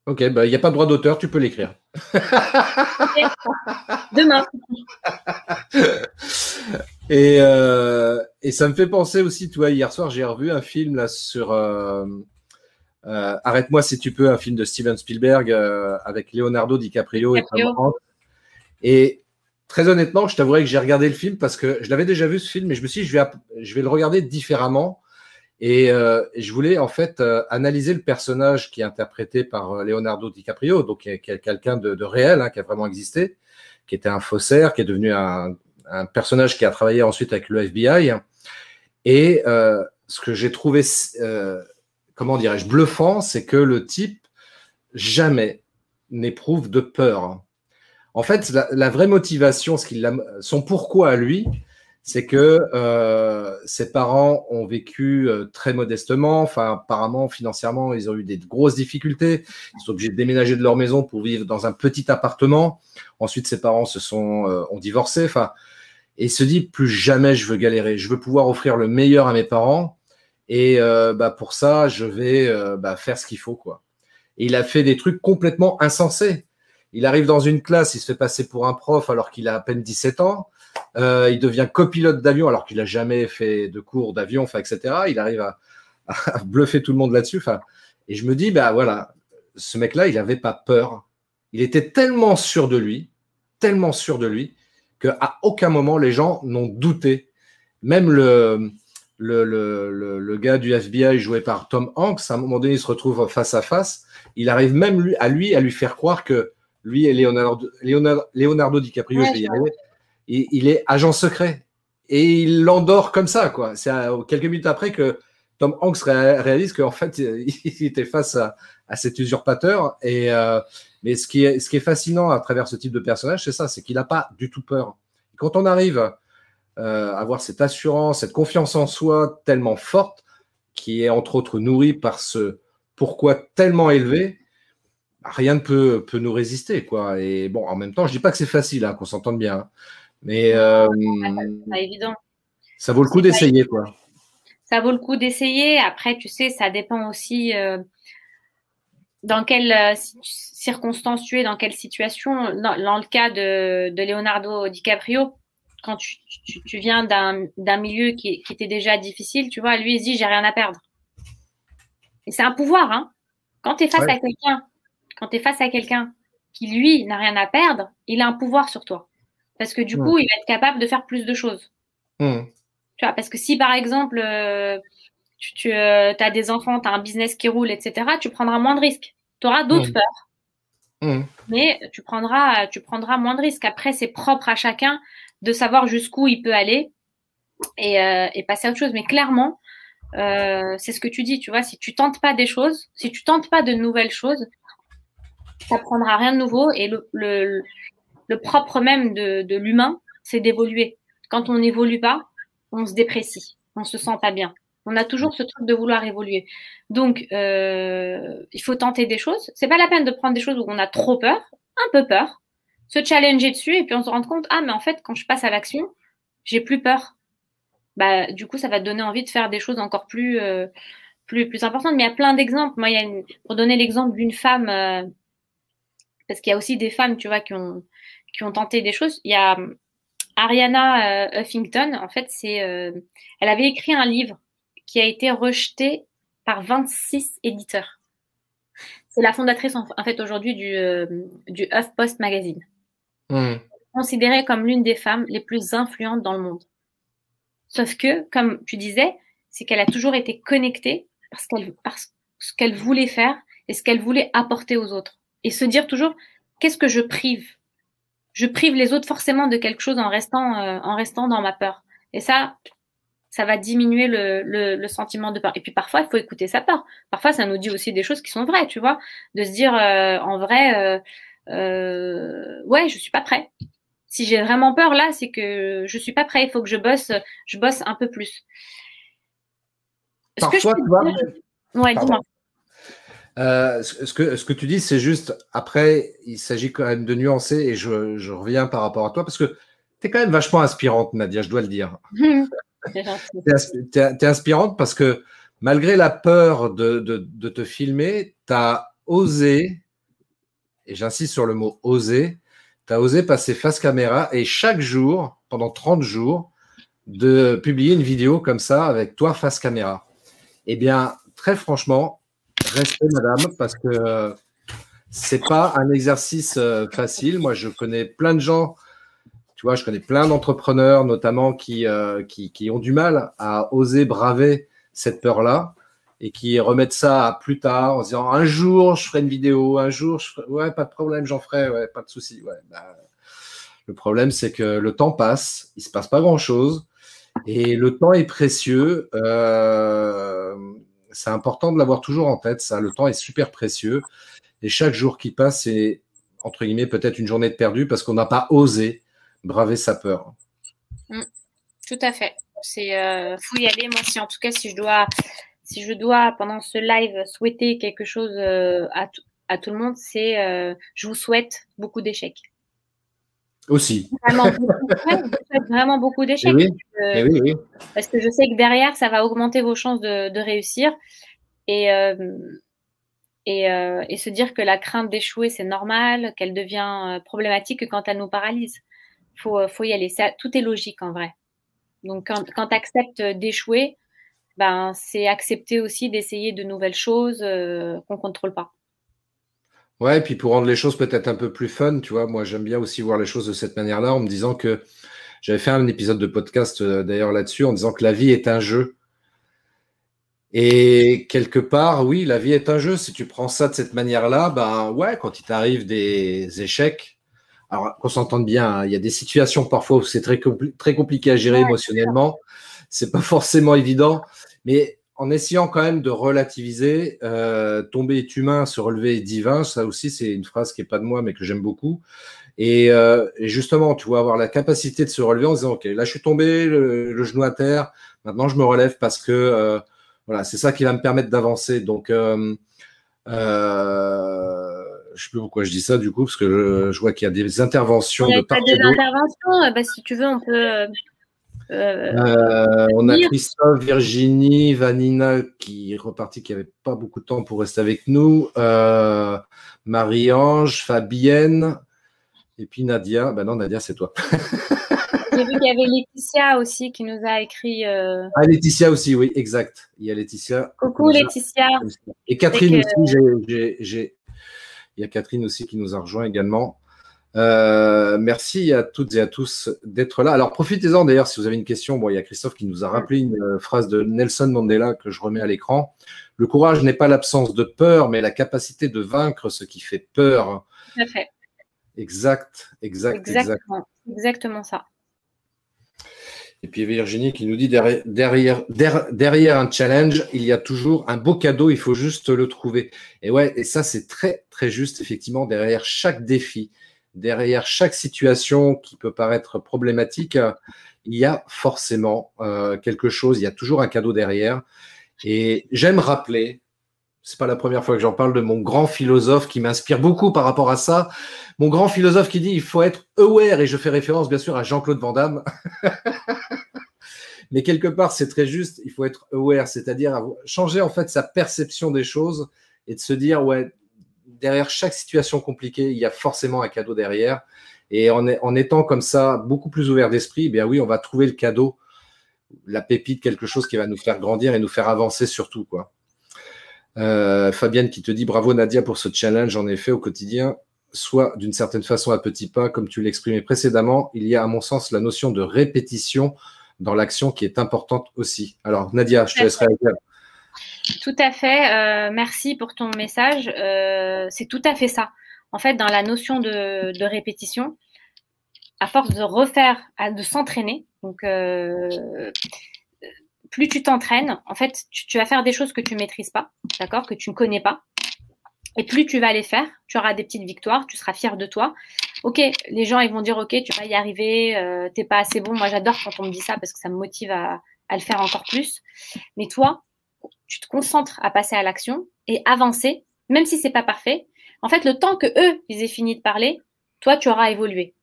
Ok, bah, il n'y a pas de droit d'auteur, tu peux l'écrire. Demain. et, euh, et, ça me fait penser aussi, toi, hier soir, j'ai revu un film là sur euh, euh, Arrête-moi si tu peux, un film de Steven Spielberg avec Leonardo DiCaprio, et. Et très honnêtement, je t'avouerai que j'ai regardé le film parce que je l'avais déjà vu ce film, mais je me suis dit, je vais, je vais le regarder différemment et je voulais en fait analyser le personnage qui est interprété par Leonardo DiCaprio, donc qui est, quelqu'un de, réel, hein, qui a vraiment existé, qui était un faussaire, qui est devenu un, personnage qui a travaillé ensuite avec le FBI. Et ce que j'ai trouvé, comment dirais-je, bluffant, c'est que le type jamais n'éprouve de peur. En fait, la, vraie motivation, ce son pourquoi à lui, c'est que euh, ses parents ont vécu euh, très modestement. Enfin, apparemment, financièrement, ils ont eu des grosses difficultés. Ils sont obligés de déménager de leur maison pour vivre dans un petit appartement. Ensuite, ses parents se sont euh, ont divorcé. Enfin, et se dit plus jamais je veux galérer. Je veux pouvoir offrir le meilleur à mes parents. Et euh, bah, pour ça, je vais bah, faire ce qu'il faut, quoi. Et il a fait des trucs complètement insensés. Il arrive dans une classe, il se fait passer pour un prof alors qu'il a à peine 17 ans. Euh, il devient copilote d'avion alors qu'il n'a jamais fait de cours d'avion, enfin, etc. Il arrive à, bluffer tout le monde là-dessus. Et je me dis, bah voilà, ce mec-là, il n'avait pas peur. Il était tellement sûr de lui, tellement sûr de lui, qu'à aucun moment les gens n'ont douté. Même le, le, le, le, gars du FBI joué par Tom Hanks, à un moment donné, il se retrouve face à face. Il arrive même lui, à lui à lui faire croire que lui et Leonardo, Leonardo, DiCaprio, je vais y arriver, il, est agent secret et il l'endort comme ça, quoi. C'est quelques minutes après que Tom Hanks réalise qu'en fait, il était face à, cet usurpateur. Et, euh, mais ce qui, est, ce qui est fascinant à travers ce type de personnage, c'est ça, c'est qu'il n'a pas du tout peur. quand on arrive euh, à avoir cette assurance, cette confiance en soi tellement forte, qui est entre autres nourrie par ce pourquoi tellement élevé, rien ne peut, peut nous résister, quoi. Et bon, en même temps, je dis pas que c'est facile, hein, qu'on s'entende bien. Hein. Mais euh, évident. Ça vaut le coup d'essayer, quoi. Ça vaut le coup d'essayer. Après, tu sais, ça dépend aussi euh, dans quelles euh, circonstances tu es, dans quelle situation. Dans, le cas de, Leonardo DiCaprio, quand tu, viens d'un milieu qui, était déjà difficile, tu vois, lui, il se dit, j'ai rien à perdre. Et c'est un pouvoir, hein. Quand tu es face à quelqu'un, quand tu es face à quelqu'un qui, lui, n'a rien à perdre, il a un pouvoir sur toi. Parce que du coup, il va être capable de faire plus de choses. Hmm. Tu vois, parce que si par exemple, euh, tu, euh, as des enfants, tu as un business qui roule, etc., tu prendras moins de risques. Tu auras d'autres hmm. peurs. Hmm. Mais tu prendras, tu prendras moins de risques. Après, c'est propre à chacun de savoir jusqu'où il peut aller et, euh, et, passer à autre chose. Mais clairement, c'est ce que tu dis, tu vois, si tu tentes pas des choses, si tu tentes pas de nouvelles choses, ça prendra rien de nouveau et le, le propre même de, l'humain, c'est d'évoluer. Quand on n'évolue pas, on se déprécie, on se sent pas bien. On a toujours ce truc de vouloir évoluer. Donc, euh, il faut tenter des choses. C'est pas la peine de prendre des choses où on a trop peur, un peu peur, se challenger dessus et puis on se rend compte ah mais en fait quand je passe à l'action, j'ai plus peur. Bah du coup ça va te donner envie de faire des choses encore plus euh, plus plus importantes. Mais il y a plein d'exemples. Moi, il y a pour donner l'exemple d'une femme, euh, parce qu'il y a aussi des femmes, tu vois, qui ont qui ont tenté des choses. Il y a Ariana Huffington, en fait, c'est, elle avait écrit un livre qui a été rejeté par 26 éditeurs. C'est la fondatrice, en fait, aujourd'hui du, du HuffPost Magazine. Mmh. Considérée comme l'une des femmes les plus influentes dans le monde. Sauf que, comme tu disais, c'est qu'elle a toujours été connectée parce qu'elle, parce ce qu'elle voulait faire et ce qu'elle voulait apporter aux autres. Et se dire toujours, qu'est-ce que je prive? Je prive les autres forcément de quelque chose en restant, euh, en restant dans ma peur. Et ça, ça va diminuer le, le, sentiment de peur. Et puis parfois, il faut écouter sa peur. Parfois, ça nous dit aussi des choses qui sont vraies, tu vois, de se dire euh, en vrai, euh, euh, ouais, je suis pas prêt. Si j'ai vraiment peur là, c'est que je suis pas prêt. Il faut que je bosse, je bosse un peu plus. Parfois, tu vois, Ouais, dis-moi. Euh, ce, que, ce que tu dis, c'est juste, après, il s'agit quand même de nuancer, et je, je, reviens par rapport à toi, parce que tu es quand même vachement inspirante, Nadia, je dois le dire. Tu es, inspirante parce que malgré la peur de, te filmer, tu as osé, et j'insiste sur le mot oser, tu as osé passer face caméra et chaque jour, pendant 30 jours, de publier une vidéo comme ça avec toi face caméra. Eh bien, très franchement, restez madame, parce que c'est pas un exercice euh, facile. Moi, je connais plein de gens, tu vois, je connais plein d'entrepreneurs, notamment qui, euh, qui, qui, ont du mal à oser braver cette peur-là et qui remettent ça à plus tard en se disant un jour je ferai une vidéo, un jour je ferai... ouais pas de problème j'en ferai, ouais pas de souci. Ouais, bah, le problème c'est que le temps passe, il se passe pas grand chose et le temps est précieux. Euh, c'est important de l'avoir toujours en tête. Ça, le temps est super précieux et chaque jour qui passe c'est entre guillemets peut-être une journée de perdu parce qu'on n'a pas osé braver sa peur. Mmh. tout à fait. C'est euh, faut y aller. Moi, si en tout cas si je dois si je dois, pendant ce live, souhaiter quelque chose euh, à, à, tout le monde, c'est euh, je vous souhaite beaucoup d'échecs. Aussi. Vraiment, vraiment beaucoup d'échecs. Eh eh oui. oui, Parce que je sais que derrière, ça va augmenter vos chances de, de réussir. Et, et, et, se dire que la crainte d'échouer, c'est normal, qu'elle devient problématique quand elle nous paralyse. Il faut, faut y aller. Tout est logique en vrai. Donc, quand, quand tu acceptes d'échouer, ben, c'est accepter aussi d'essayer de nouvelles choses euh, qu'on ne contrôle pas. Ouais, et puis pour rendre les choses peut-être un peu plus fun, tu vois, moi j'aime bien aussi voir les choses de cette manière-là en me disant que j'avais fait un épisode de podcast euh, d'ailleurs là-dessus en disant que la vie est un jeu. Et quelque part, oui, la vie est un jeu. Si tu prends ça de cette manière-là, ben ouais, quand il t'arrive des échecs, alors qu'on s'entende bien, hein, il y a des situations parfois où c'est très, très compliqué à gérer émotionnellement c'est pas forcément évident, mais en essayant quand même de relativiser, euh, tomber est humain, se relever est divin. Ça aussi, c'est une phrase qui est pas de moi, mais que j'aime beaucoup. Et, euh, et, justement, tu vas avoir la capacité de se relever en disant, ok, là, je suis tombé, le, genou à terre. Maintenant, je me relève parce que euh, voilà, c'est ça qui va me permettre d'avancer. Donc, euh, je sais plus pourquoi je dis ça du coup, parce que je, vois qu'il y a des interventions Il y a de pas des interventions. Bah, si tu veux, on peut euh, euh, on a Christophe, Virginie, Vanina qui est reparti, qui n'avait pas beaucoup de temps pour rester avec nous. Euh, Marie-Ange, Fabienne, et puis Nadia. Ben non, Nadia, c'est toi. J'ai vu qu'il y avait Laetitia aussi qui nous a écrit. Ah, Laetitia aussi, oui, exact. Il y a Laetitia. Coucou Laetitia. Et Catherine aussi, j'ai. Il y a Catherine aussi qui nous a rejoint également. Euh, merci à toutes et à tous d'être là. Alors profitez-en d'ailleurs si vous avez une question. Bon, il y a Christophe qui nous a rappelé une euh, phrase de Nelson Mandela que je remets à l'écran. Le courage n'est pas l'absence de peur, mais la capacité de vaincre ce qui fait peur. Tout à fait. Exact, exact, exactement, exactement ça. Et puis Virginie qui nous dit derrière, un challenge, il y a toujours un beau cadeau, il faut juste le trouver. Et ouais, et ça c'est très très juste effectivement derrière chaque défi, derrière chaque situation qui peut paraître problématique, il y a forcément euh, quelque chose, il y a toujours un cadeau derrière. Et j'aime rappeler, c'est pas la première fois que j'en parle, de mon grand philosophe qui m'inspire beaucoup par rapport à ça. Mon grand philosophe qui dit il faut être aware, et je fais référence bien sûr à Jean-Claude Van Damme. Mais quelque part, c'est très juste, il faut être aware, c'est-à-dire changer en fait sa perception des choses et de se dire, ouais, derrière chaque situation compliquée, il y a forcément un cadeau derrière. Et en, étant comme ça, beaucoup plus ouvert d'esprit, eh oui, on va trouver le cadeau, la pépite, quelque chose qui va nous faire grandir et nous faire avancer surtout. Quoi. Euh, Fabienne qui te dit bravo Nadia pour ce challenge, en effet, au quotidien, soit d'une certaine façon à petits pas, comme tu l'exprimais précédemment, il y a à mon sens la notion de répétition dans l'action qui est importante aussi. Alors Nadia, je te laisserai dire. Tout à fait. Euh, merci pour ton message. Euh, c'est tout à fait ça. En fait, dans la notion de, répétition, à force de refaire, de s'entraîner, donc euh, plus tu t'entraînes, en fait, tu, vas faire des choses que tu maîtrises pas, d'accord, que tu ne connais pas. Et plus tu vas les faire, tu auras des petites victoires, tu seras fier de toi. Ok, les gens ils vont dire ok, tu vas y arriver, euh, t'es pas assez bon. Moi j'adore quand on me dit ça parce que ça me motive à, à le faire encore plus. Mais toi, tu te concentres à passer à l'action et avancer, même si c'est pas parfait. En fait, le temps que eux, ils aient fini de parler, toi, tu auras évolué.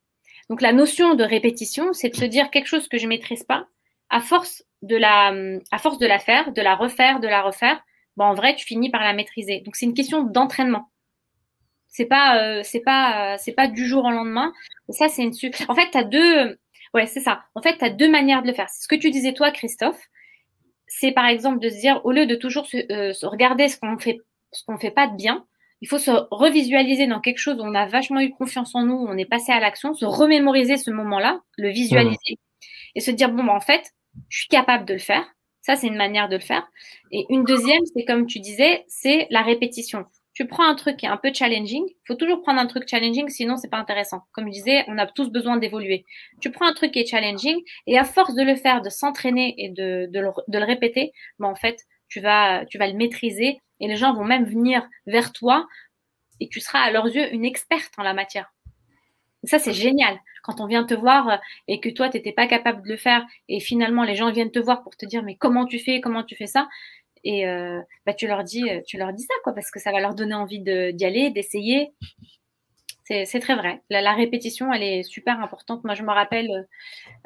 Donc, la notion de répétition, c'est de se dire quelque chose que je maîtrise pas. À force de la, à force de la faire, de la refaire, de la refaire, bon, en vrai, tu finis par la maîtriser. Donc, c'est une question d'entraînement. C'est pas, euh, c'est pas, euh, c'est pas du jour au lendemain. ça, c'est une. En fait, tu as deux. Ouais, c'est ça. En fait, tu as deux manières de le faire. C'est ce que tu disais toi, Christophe. C'est par exemple de se dire, au lieu de toujours se, euh, regarder ce qu'on fait, ce qu'on fait pas de bien, il faut se revisualiser dans quelque chose où on a vachement eu confiance en nous, on est passé à l'action, se remémoriser ce moment-là, le visualiser mmh. et se dire bon, bah, en fait, je suis capable de le faire. Ça, c'est une manière de le faire. Et une deuxième, c'est comme tu disais, c'est la répétition. Tu prends un truc qui est un peu challenging. Il faut toujours prendre un truc challenging, sinon c'est pas intéressant. Comme je disais, on a tous besoin d'évoluer. Tu prends un truc qui est challenging et à force de le faire, de s'entraîner et de, de, le, de le répéter, ben en fait, tu vas, tu vas le maîtriser et les gens vont même venir vers toi et tu seras à leurs yeux une experte en la matière. ça, c'est génial. Quand on vient te voir et que toi, tu n'étais pas capable de le faire et finalement les gens viennent te voir pour te dire mais comment tu fais, comment tu fais ça et euh, bah, tu leur dis tu leur dis ça quoi parce que ça va leur donner envie d'y aller, d'essayer. C'est très vrai. La, répétition, elle est super importante. Moi, je me rappelle,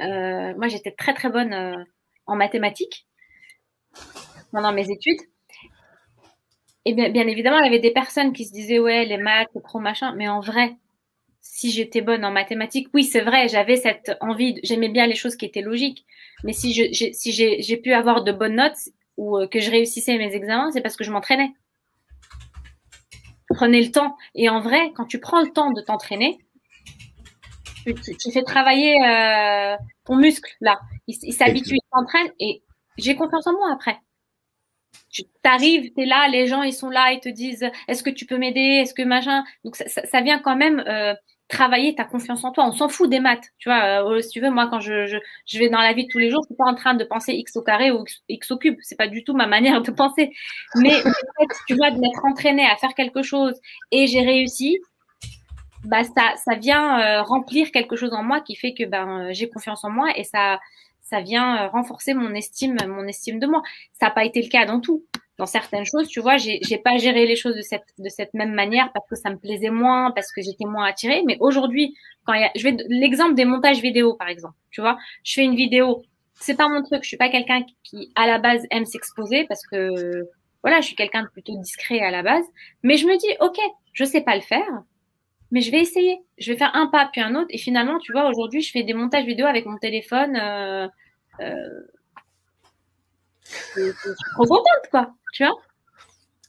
euh, moi, j'étais très très bonne euh, en mathématiques pendant mes études. Et bien, bien, évidemment, il y avait des personnes qui se disaient, ouais, les maths, c'est trop machin. Mais en vrai, si j'étais bonne en mathématiques, oui, c'est vrai, j'avais cette envie, j'aimais bien les choses qui étaient logiques. Mais si j'ai pu avoir de bonnes notes ou euh, que je réussissais mes examens, c'est parce que je m'entraînais. Prenez le temps. Et en vrai, quand tu prends le temps de t'entraîner, tu, fais travailler euh, ton muscle là. Il, il s'habitue, il s'entraîne et j'ai confiance en moi après tu t'arrives, tu es là, les gens ils sont là, ils te disent est-ce que tu peux m'aider, est-ce que machin. Donc ça, vient quand même euh, travailler ta confiance en toi. On s'en fout des maths, tu vois. Euh, si tu veux, moi quand je, je, vais dans la vie de tous les jours, je suis pas en train de penser x au carré ou x, au cube. C'est pas du tout ma manière de penser. Mais tu vois, de m'être entraîné à faire quelque chose et j'ai réussi. Bah ça, ça vient euh, remplir quelque chose en moi qui fait que ben j'ai confiance en moi et ça ça vient euh, renforcer mon estime, mon estime de moi. Ça n'a pas été le cas dans tout. Dans certaines choses, tu vois, j'ai, j'ai pas géré les choses de cette, de cette même manière parce que ça me plaisait moins, parce que j'étais moins attirée. Mais aujourd'hui, quand il y a, je vais, l'exemple des montages vidéo, par exemple, tu vois, je fais une vidéo, c'est pas mon truc. Je suis pas quelqu'un qui, à la base, aime s'exposer parce que, voilà, je suis quelqu'un de plutôt discret à la base. Mais je me dis, OK, je sais pas le faire, mais je vais essayer. Je vais faire un pas puis un autre. Et finalement, tu vois, aujourd'hui, je fais des montages vidéo avec mon téléphone. Euh, euh, je suis trop contente, quoi. Tu vois?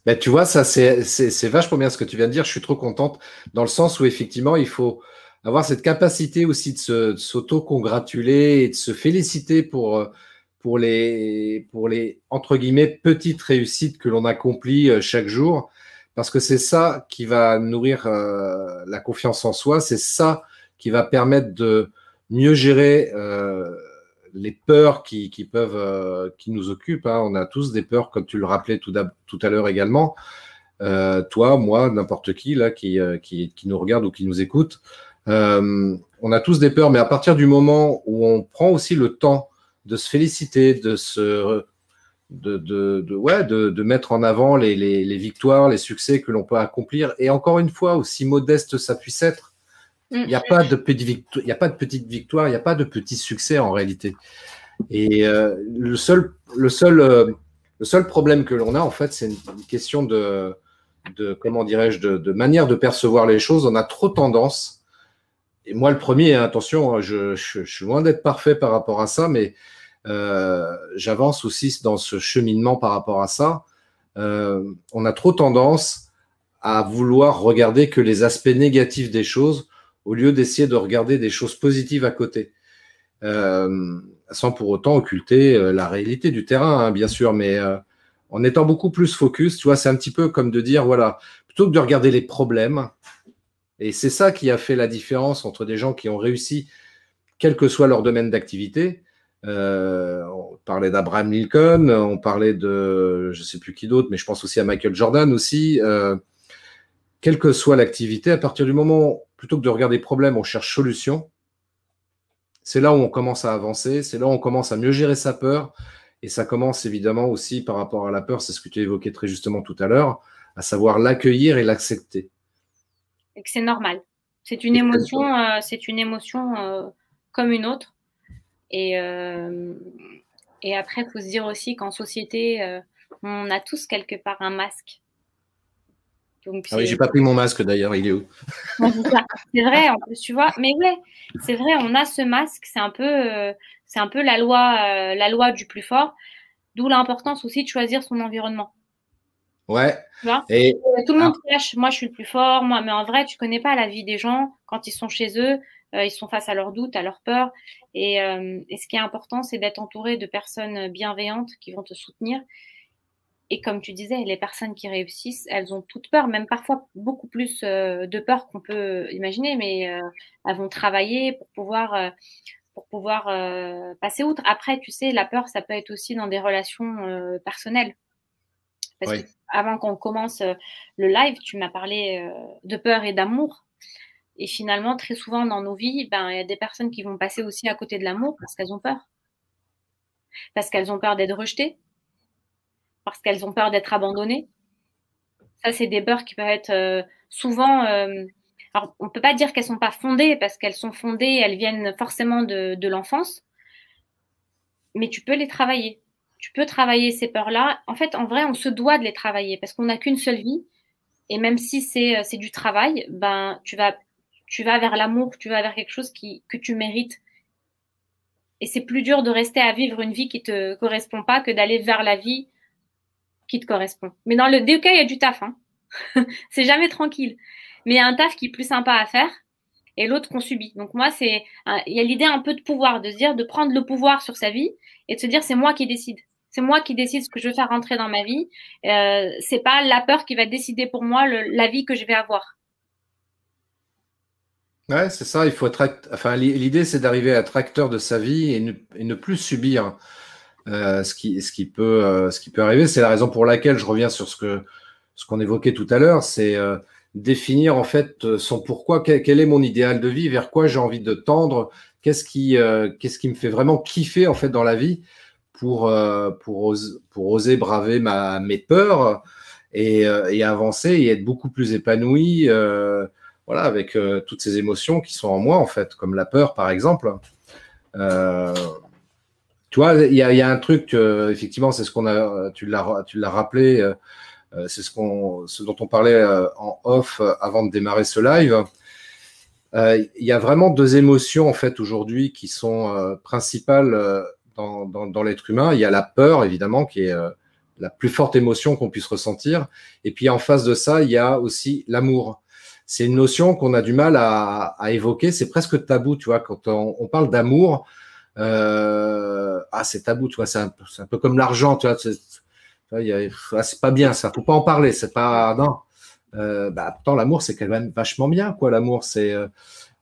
Ben, tu vois, ça, c'est vachement bien ce que tu viens de dire. Je suis trop contente dans le sens où, effectivement, il faut avoir cette capacité aussi de s'auto-congratuler et de se féliciter pour, pour, les, pour les, entre guillemets, petites réussites que l'on accomplit euh, chaque jour. Parce que c'est ça qui va nourrir euh, la confiance en soi, c'est ça qui va permettre de mieux gérer euh, les peurs qui, peuvent, euh, qui nous occupent. Hein. On a tous des peurs, comme tu le rappelais tout, à l'heure également. toi, moi, n'importe qui là qui, qui, qui, nous regarde ou qui nous écoute, on a tous des peurs, mais à partir du moment où on prend aussi le temps de se féliciter, de se de, de, de, ouais, de, de mettre en avant les, les, les, victoires, les succès que l'on peut accomplir. Et encore une fois, aussi modeste ça puisse être, il n'y a, pas de petite victoire, il petite victoire, il n'y a pas de petit succès en réalité. Et euh, euh, le seul problème que l'on a, en fait, c'est une question de, comment dirais-je, de, manière de percevoir les choses. On a trop tendance, et moi le premier, attention, hein, je, suis loin d'être parfait par rapport à ça, mais euh, j'avance aussi dans ce cheminement par rapport à ça. On a trop tendance à vouloir regarder que les aspects négatifs des choses au lieu d'essayer de regarder des choses positives à côté. Euh, sans pour autant occulter la réalité du terrain, hein, bien sûr, mais en étant beaucoup plus focus, tu vois, c'est un petit peu comme de dire, voilà, plutôt que de regarder les problèmes, et c'est ça qui a fait la différence entre des gens qui ont réussi, quel que soit leur domaine d'activité, euh, on parlait d'Abraham Lincoln, on parlait de, je ne sais plus qui d'autre, mais je pense aussi à Michael Jordan aussi. Euh, quelle que soit l'activité, à partir du moment, plutôt que de regarder problème, on cherche solution. C'est là où on commence à avancer, c'est là où on commence à mieux gérer sa peur. Et ça commence évidemment aussi par rapport à la peur, c'est ce que tu évoquais très justement tout à l'heure, à savoir l'accueillir et l'accepter. Et que c'est normal. C'est une, émotion, euh, c'est une émotion comme une autre. Et, euh, Et après, il faut se dire aussi qu'en société, euh, on a tous quelque part un masque. Ah oui, j'ai pas pris mon masque d'ailleurs, il est où? C'est vrai, en plus, tu vois. Mais ouais, c'est vrai, on a ce masque, c'est un peu, euh, c'est un peu la loi, euh, la loi du plus fort. D'où l'importance aussi de choisir son environnement. Ouais. et tout le monde cache, moi je suis le plus fort, moi, mais en vrai, tu connais pas la vie des gens quand ils sont chez eux, ils sont face à leurs doutes, à leurs peurs. Et, et ce qui est important, c'est d'être entouré de personnes bienveillantes qui vont te soutenir et comme tu disais, les personnes qui réussissent, elles ont toute peur, même parfois beaucoup plus euh, de peur qu'on peut imaginer, mais euh, elles vont travailler pour pouvoir, euh, pour pouvoir passer outre. Après, tu sais, la peur, ça peut être aussi dans des relations personnelles. Parce que avant qu'on commence le live, tu m'as parlé de peur et d'amour. Et finalement, très souvent dans nos vies, ben, il y a des personnes qui vont passer aussi à côté de l'amour parce qu'elles ont peur. Parce qu'elles ont peur d'être rejetées, parce qu'elles ont peur d'être abandonnées. Ça, c'est des peurs qui peuvent être euh, souvent. Euh, alors, on ne peut pas dire qu'elles ne sont pas fondées parce qu'elles sont fondées, elles viennent forcément de, l'enfance, mais tu peux les travailler. Tu peux travailler ces peurs-là. En fait, en vrai, on se doit de les travailler parce qu'on n'a qu'une seule vie. Et même si c'est euh, du travail, ben, tu vas, tu vas vers l'amour, tu vas vers quelque chose qui, que tu mérites. Et c'est plus dur de rester à vivre une vie qui te correspond pas que d'aller vers la vie qui te correspond. Mais dans le cas, il y a du taf. Hein. c'est jamais tranquille. Mais il y a un taf qui est plus sympa à faire et l'autre qu'on subit. Donc moi, c'est il y a l'idée un peu de pouvoir, de se dire, de prendre le pouvoir sur sa vie et de se dire, c'est moi qui décide. C'est moi qui décide ce que je veux faire rentrer dans ma vie. Euh, c'est pas la peur qui va décider pour moi la vie que je vais avoir. Ouais, c'est ça. Il faut être. Enfin, l'idée, c'est d'arriver à être acteur de sa vie et ne plus subir. Euh, ce, qui, ce, qui peut, euh, ce qui peut arriver. C'est la raison pour laquelle je reviens sur ce que ce qu'on évoquait tout à l'heure, c'est euh, définir en fait son pourquoi, quel, est mon idéal de vie, vers quoi j'ai envie de tendre, qu'est-ce qui, qu'est-ce qui me fait vraiment kiffer en fait dans la vie pour, pour, oser, pour oser braver ma, mes peurs et, et avancer et être beaucoup plus épanoui. voilà, avec toutes ces émotions qui sont en moi, en fait, comme la peur, par exemple. Euh, tu vois, il y, a, un truc, effectivement, c'est ce qu'on a, tu l'as, rappelé, euh, euh, c'est ce, dont on parlait euh, en off avant de démarrer ce live. Il y a vraiment deux émotions en fait aujourd'hui qui sont principales dans, l'être humain. Il y a la peur évidemment qui est la plus forte émotion qu'on puisse ressentir, et puis en face de ça, il y a aussi l'amour. C'est une notion qu'on a du mal à, évoquer. C'est presque tabou, tu vois, quand on parle d'amour euh, ah, c'est tabou, tu vois, c'est un, peu comme l'argent, tu vois, ah, c'est pas bien, ça, faut pas en parler, c'est pas, non. Euh, bah, l'amour, c'est quand même vachement bien, quoi, l'amour, c'est,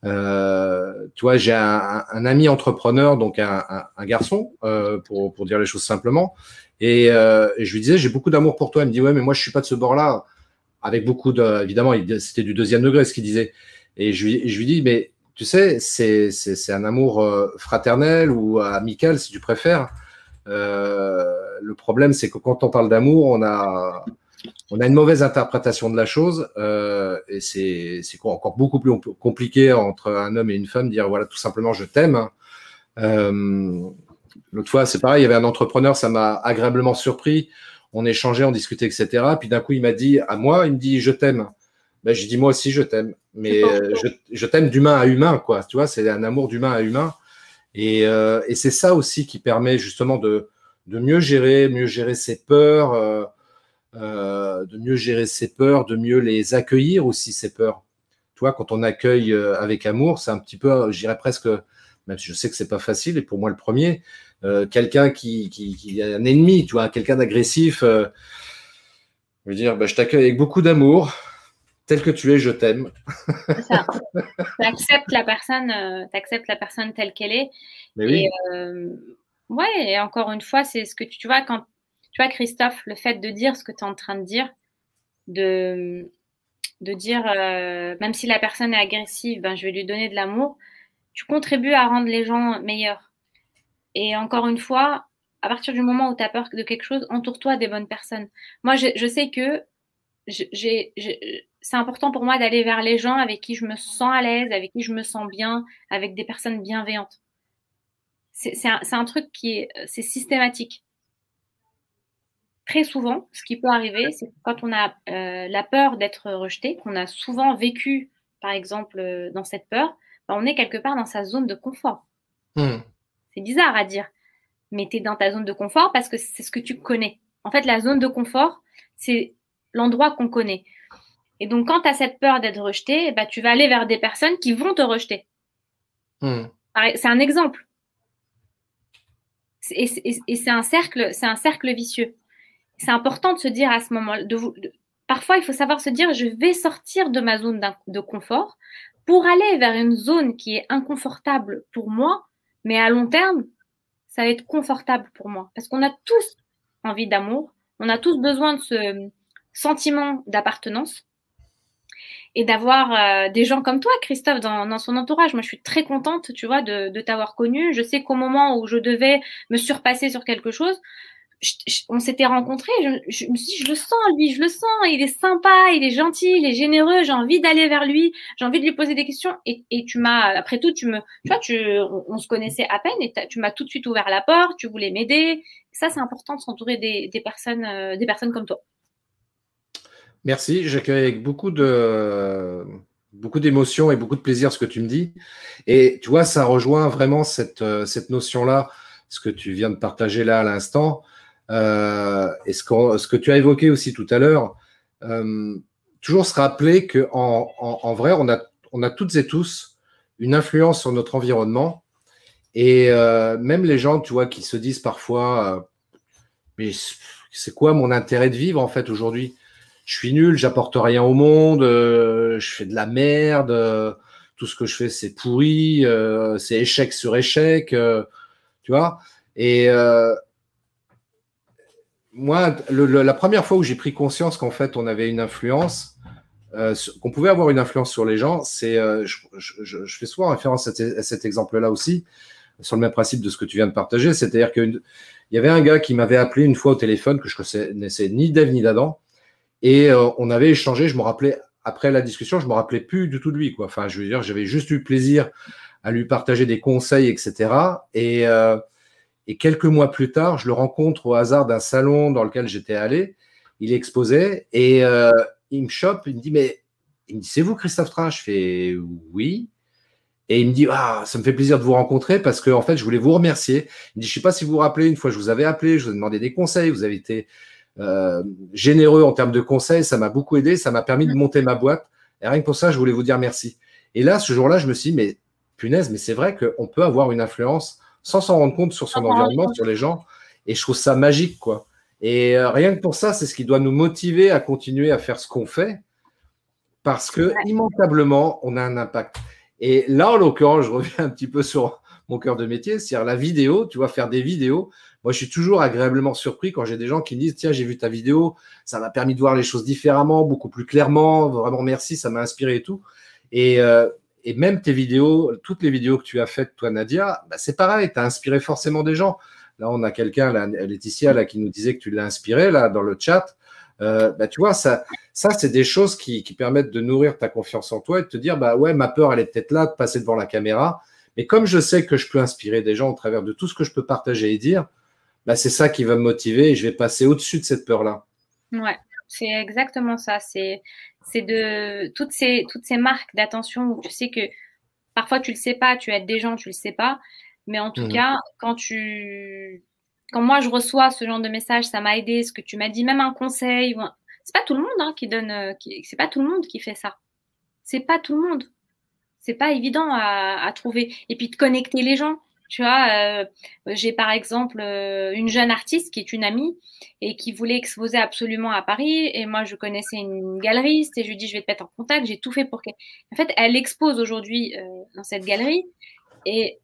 euh, tu vois, j'ai un, ami entrepreneur, donc un, garçon, pour, dire les choses simplement, et, je lui disais, j'ai beaucoup d'amour pour toi. Il me dit, ouais, mais moi, je suis pas de ce bord-là, avec beaucoup de, évidemment, c'était du deuxième degré ce qu'il disait. Et je lui dis, mais tu sais, c'est un amour euh, fraternel ou amical, si tu préfères. Euh, le problème, c'est que quand on parle d'amour, on a, on a une mauvaise interprétation de la chose, euh, et c'est encore beaucoup plus compliqué entre un homme et une femme dire voilà tout simplement je t'aime. L'autre fois, c'est pareil, il y avait un entrepreneur, ça m'a agréablement surpris. On échangeait, on discutait, etc. Puis d'un coup, il m'a dit à moi, il me dit je t'aime ben, je dis moi aussi je t'aime. Mais euh, je, je t'aime d'humain à humain, quoi. Tu vois, c'est un amour d'humain à humain. Et, euh, et c'est ça aussi qui permet justement de, de mieux gérer, mieux gérer ses peurs, euh, euh de mieux gérer ses peurs, de mieux les accueillir aussi ses peurs. Tu vois, quand on accueille avec amour, c'est un petit peu, je dirais presque, même si je sais que c'est pas facile, et pour moi le premier, quelqu'un qui, qui, qui est un ennemi, tu vois, quelqu'un d'agressif. je veux dire, ben, je t'accueille avec beaucoup d'amour tel que tu es, je t'aime. tu acceptes la personne, euh, acceptes la personne telle qu'elle est. Mais oui. Et, euh, ouais, et encore une fois, c'est ce que tu, tu, vois quand tu vois Christophe, le fait de dire ce que tu es en train de dire, de de dire euh, même si la personne est agressive, ben je vais lui donner de l'amour. Tu contribues à rendre les gens meilleurs. Et encore une fois, à partir du moment où tu as peur de quelque chose, entoure-toi des bonnes personnes. Moi, je, je sais que j'ai c'est important pour moi d'aller vers les gens avec qui je me sens à l'aise, avec qui je me sens bien, avec des personnes bienveillantes. c'est un, un, truc qui est, c'est systématique. Très souvent, ce qui peut arriver, c'est quand on a euh, la peur d'être rejeté, qu'on a souvent vécu, par exemple, euh, dans cette peur, bah, on est quelque part dans sa zone de confort. Hmm. C'est bizarre à dire, mais tu es dans ta zone de confort parce que c'est ce que tu connais. En fait, la zone de confort, c'est l'endroit qu'on connaît. Et donc, quand tu as cette peur d'être rejeté, bah, tu vas aller vers des personnes qui vont te rejeter. Hmm. C'est un exemple. Et, c'est un cercle, c'est un cercle vicieux. C'est important de se dire à ce moment-là, de, parfois il faut savoir se dire, je vais sortir de ma zone de confort pour aller vers une zone qui est inconfortable pour moi, mais à long terme, ça va être confortable pour moi. Parce qu'on a tous envie d'amour, on a tous besoin de ce sentiment d'appartenance et d'avoir euh, des gens comme toi, Christophe, dans, son entourage. Moi, je suis très contente, tu vois, de, de t'avoir connu. Je sais qu'au moment où je devais me surpasser sur quelque chose, on s'était rencontrés, je, me suis dit, je le sens, lui, je le sens, il est sympa, il est gentil, il est généreux, j'ai envie d'aller vers lui, j'ai envie de lui poser des questions. Et, tu m'as, après tout, tu me, tu vois, tu, on, se connaissait à peine et tu m'as tout de suite ouvert la porte, tu voulais m'aider. Ça, c'est important de s'entourer des, personnes, euh, des personnes comme toi. Merci, j'accueille avec beaucoup de, d'émotion et beaucoup de plaisir ce que tu me dis. Et tu vois, ça rejoint vraiment cette, euh, notion-là, ce que tu viens de partager là à l'instant. Euh, et ce, que tu as évoqué aussi tout à l'heure, euh, toujours se rappeler qu'en en, vrai, on a, toutes et tous une influence sur notre environnement. Et même les gens, tu vois, qui se disent parfois, mais c'est quoi mon intérêt de vivre en fait aujourd'hui? Je suis nul, j'apporte rien au monde, euh, je fais de la merde, euh, tout ce que je fais c'est pourri, c'est échec sur échec, tu vois. Et moi, la première fois où j'ai pris conscience qu'en fait on avait une influence, euh, qu'on pouvait avoir une influence sur les gens, c'est, euh, je, fais souvent référence à, cet exemple-là aussi, sur le même principe de ce que tu viens de partager, c'est-à-dire qu'il y avait un gars qui m'avait appelé une fois au téléphone que je connaissais ni d'Ève ni d'Adam, et euh, on avait échangé, je me rappelais, après la discussion, je me rappelais plus du tout de lui, quoi. Enfin, je veux dire, j'avais juste eu plaisir à lui partager des conseils, etc. Et et quelques mois plus tard, je le rencontre au hasard d'un salon dans lequel j'étais allé. Il exposait et euh, il me chope. Il me dit Mais c'est vous Christophe Train Je fais Oui. Et il me dit Ah, ça me fait plaisir de vous rencontrer parce que en fait, je voulais vous remercier. Il me dit Je sais pas si vous vous rappelez, une fois, je vous avais appelé, je vous ai demandé des conseils. Vous avez été euh, généreux en termes de conseils. Ça m'a beaucoup aidé. Ça m'a permis de monter ma boîte. Et rien que pour ça, je voulais vous dire merci. Et là, ce jour-là, je me suis dit Mais punaise, mais c'est vrai qu'on peut avoir une influence sans s'en rendre compte sur son environnement, sur les gens. Et je trouve ça magique, quoi. Et euh, rien que pour ça, c'est ce qui doit nous motiver à continuer à faire ce qu'on fait, parce que immanquablement, on a un impact. Et là, en l'occurrence, je reviens un petit peu sur mon cœur de métier, c'est-à-dire la vidéo. Tu vois, faire des vidéos. Moi, je suis toujours agréablement surpris quand j'ai des gens qui me disent Tiens, j'ai vu ta vidéo, ça m'a permis de voir les choses différemment, beaucoup plus clairement. Vraiment, merci, ça m'a inspiré et tout. Et euh, même tes vidéos, toutes les vidéos que tu as faites, toi, Nadia, bah, c'est pareil, tu as inspiré forcément des gens. Là, on a quelqu'un, Laetitia, qui nous disait que tu l'as inspiré, là, dans le chat. Euh, bah, tu vois, ça, ça c'est des choses qui, qui, permettent de nourrir ta confiance en toi et de te dire, bah ouais, ma peur, elle est peut-être là de passer devant la caméra. Mais comme je sais que je peux inspirer des gens au travers de tout ce que je peux partager et dire, bah, c'est ça qui va me motiver et je vais passer au-dessus de cette peur-là. Ouais, c'est exactement ça. C'est c'est de toutes ces, toutes ces marques d'attention où tu sais que parfois tu le sais pas, tu aides des gens, tu le sais pas. Mais en tout mmh. cas, quand tu, quand moi je reçois ce genre de message, ça m'a aidé, ce que tu m'as dit, même un conseil, c'est pas tout le monde hein, qui donne, euh, qui... c'est pas tout le monde qui fait ça. C'est pas tout le monde. C'est pas évident à, à trouver. Et puis de connecter les gens. Tu vois, euh, j'ai par exemple euh, une jeune artiste qui est une amie et qui voulait exposer absolument à Paris. Et moi, je connaissais une galeriste et je lui dis, je vais te mettre en contact. J'ai tout fait pour qu'elle. En fait, elle expose aujourd'hui euh, dans cette galerie. Et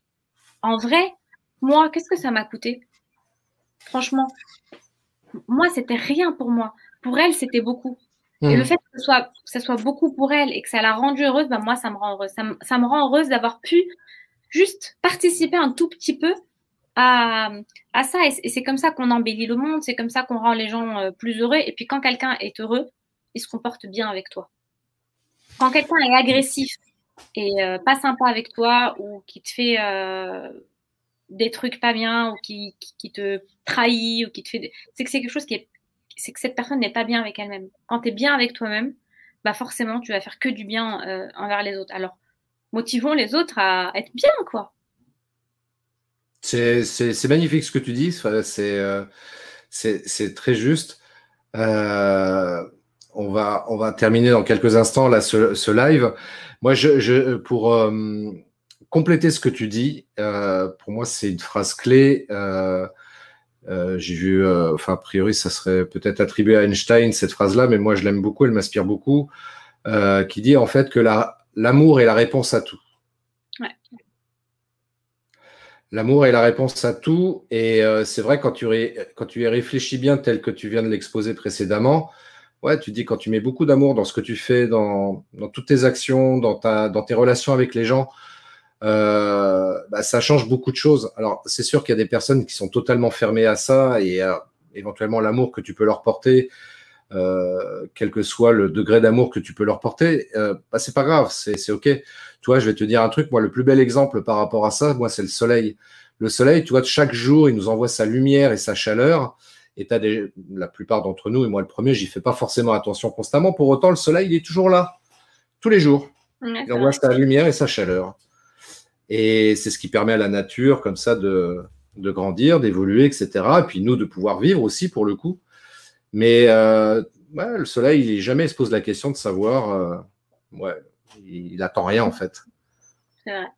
en vrai, moi, qu'est-ce que ça m'a coûté? Franchement, moi, c'était rien pour moi. Pour elle, c'était beaucoup. Et le mmh. fait que ce, soit, que ce soit beaucoup pour elle et que ça l'a rendue heureuse, ben moi, ça me rend heureuse. Ça ça me rend heureuse d'avoir pu juste participer un tout petit peu à, à ça. Et c'est comme ça qu'on embellit le monde, c'est comme ça qu'on rend les gens euh, plus heureux. Et puis quand quelqu'un est heureux, il se comporte bien avec toi. Quand quelqu'un est agressif et euh, pas sympa avec toi ou qui te fait euh, des trucs pas bien ou qui, te trahit ou qui te fait. C'est que c'est quelque chose qui est. C'est que cette personne n'est pas bien avec elle-même. Quand tu es bien avec toi-même, bah forcément, tu vas faire que du bien envers les autres. Alors, motivons les autres à être bien, quoi. C'est magnifique ce que tu dis. C'est c'est très juste. Euh, on, va, on va terminer dans quelques instants là, ce, live. Moi, je, pour euh, compléter ce que tu dis, euh, pour moi, c'est une phrase clé. J'ai vu, enfin, a priori, ça serait peut-être attribué à Einstein, cette phrase-là, mais moi, je l'aime beaucoup, elle m'inspire beaucoup, qui dit en fait que l'amour est la réponse à tout. L'amour est la réponse à tout. Et euh, c'est vrai, quand tu, quand tu y réfléchis bien, tel que tu viens de l'exposer précédemment, ouais, tu dis quand tu mets beaucoup d'amour dans ce que tu fais, dans, dans toutes tes actions, dans, ta, dans tes relations avec les gens, euh, bah, ça change beaucoup de choses. Alors, c'est sûr qu'il y a des personnes qui sont totalement fermées à ça et éventuellement l'amour que tu peux leur porter, euh, quel que soit le degré d'amour que tu peux leur porter, euh, bah, c'est pas grave, c'est ok. Tu vois, je vais te dire un truc, moi, le plus bel exemple par rapport à ça, moi, c'est le soleil. Le soleil, tu vois, chaque jour, il nous envoie sa lumière et sa chaleur. Et as des, la plupart d'entre nous, et moi le premier, j'y fais pas forcément attention constamment. Pour autant, le soleil, il est toujours là, tous les jours. Il envoie sa lumière et sa chaleur. Et c'est ce qui permet à la nature, comme ça, de, de grandir, d'évoluer, etc. Et puis nous, de pouvoir vivre aussi, pour le coup. Mais euh, le soleil, il jamais se pose la question de savoir. Euh, ouais, il, attend rien en fait. C'est vrai.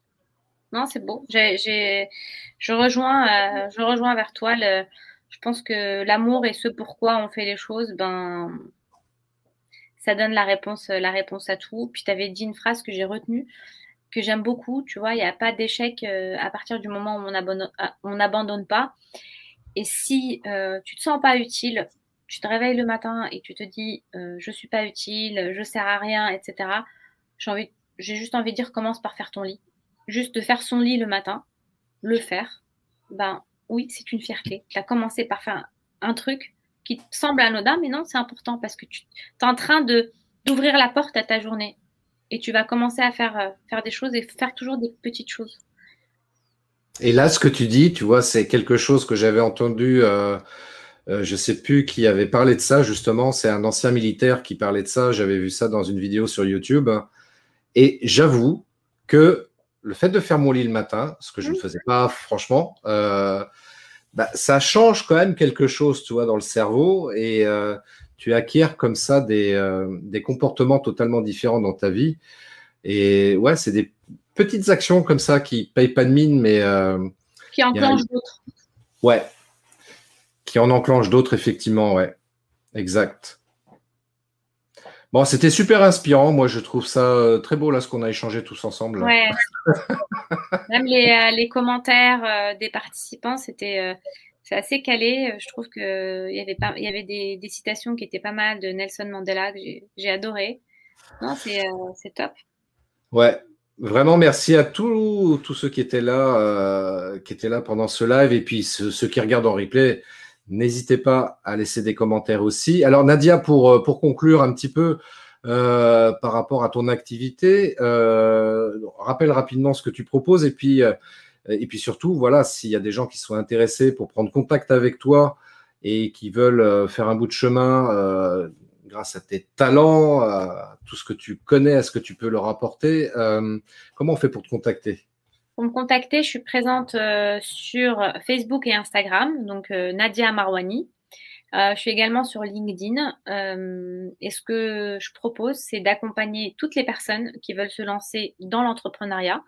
Non, c'est beau. je rejoins, euh, je rejoins vers toi. Je pense que l'amour et ce pourquoi on fait les choses, ben, ça donne la réponse, la réponse à tout. Puis tu avais dit une phrase que j'ai retenue, que j'aime beaucoup. Tu vois, il n'y a pas d'échec à partir du moment où on n'abandonne pas. Et si tu te sens pas utile, tu te réveilles le matin et tu te dis euh, je suis pas utile, je sers à rien, etc. J'ai juste envie de dire commence par faire ton lit. Juste de faire son lit le matin, le faire, ben oui, c'est une fierté. Tu as commencé par faire un, truc qui te semble anodin, mais non, c'est important parce que tu es en train d'ouvrir la porte à ta journée et tu vas commencer à faire, euh, faire des choses et faire toujours des petites choses. Et là, ce que tu dis, tu vois, c'est quelque chose que j'avais entendu euh, euh, je ne sais plus qui avait parlé de ça, justement. C'est un ancien militaire qui parlait de ça. J'avais vu ça dans une vidéo sur YouTube. Et j'avoue que le fait de faire mon lit le matin, ce que je ne faisais pas franchement, euh, bah, ça change quand même quelque chose, tu vois, dans le cerveau. Et euh, tu acquiers comme ça des, des, comportements totalement différents dans ta vie. Et ouais, c'est des petites actions comme ça qui payent pas de mine, mais. qui enclenchent d'autres. Ouais, qui en enclenche d'autres, effectivement, ouais. Exact. Bon, c'était super inspirant. Moi, je trouve ça euh, très beau, là, ce qu'on a échangé tous ensemble. Ouais. Même les, euh, commentaires euh, des participants, c'était c'est assez calé. Je trouve qu'il y avait, pas, il y avait des, citations qui étaient pas mal de Nelson Mandela que j'ai adoré. Non, c'est top. Ouais, Vraiment, merci à tous, tous ceux qui étaient là, qui étaient là pendant ce live et puis ceux qui regardent en replay. N'hésitez pas à laisser des commentaires aussi. Alors Nadia, pour, euh, conclure un petit peu euh, par rapport à ton activité, euh, rappelle rapidement ce que tu proposes et puis, et puis surtout, voilà, s'il y a des gens qui sont intéressés pour prendre contact avec toi et qui veulent faire un bout de chemin grâce à tes talents, à tout ce que tu connais, à ce que tu peux leur apporter, comment on fait pour te contacter? Pour me contacter, je suis présente euh, sur Facebook et Instagram, donc euh, Nadia Marwani. Euh, je suis également sur LinkedIn. et ce que je propose, c'est d'accompagner toutes les personnes qui veulent se lancer dans l'entrepreneuriat,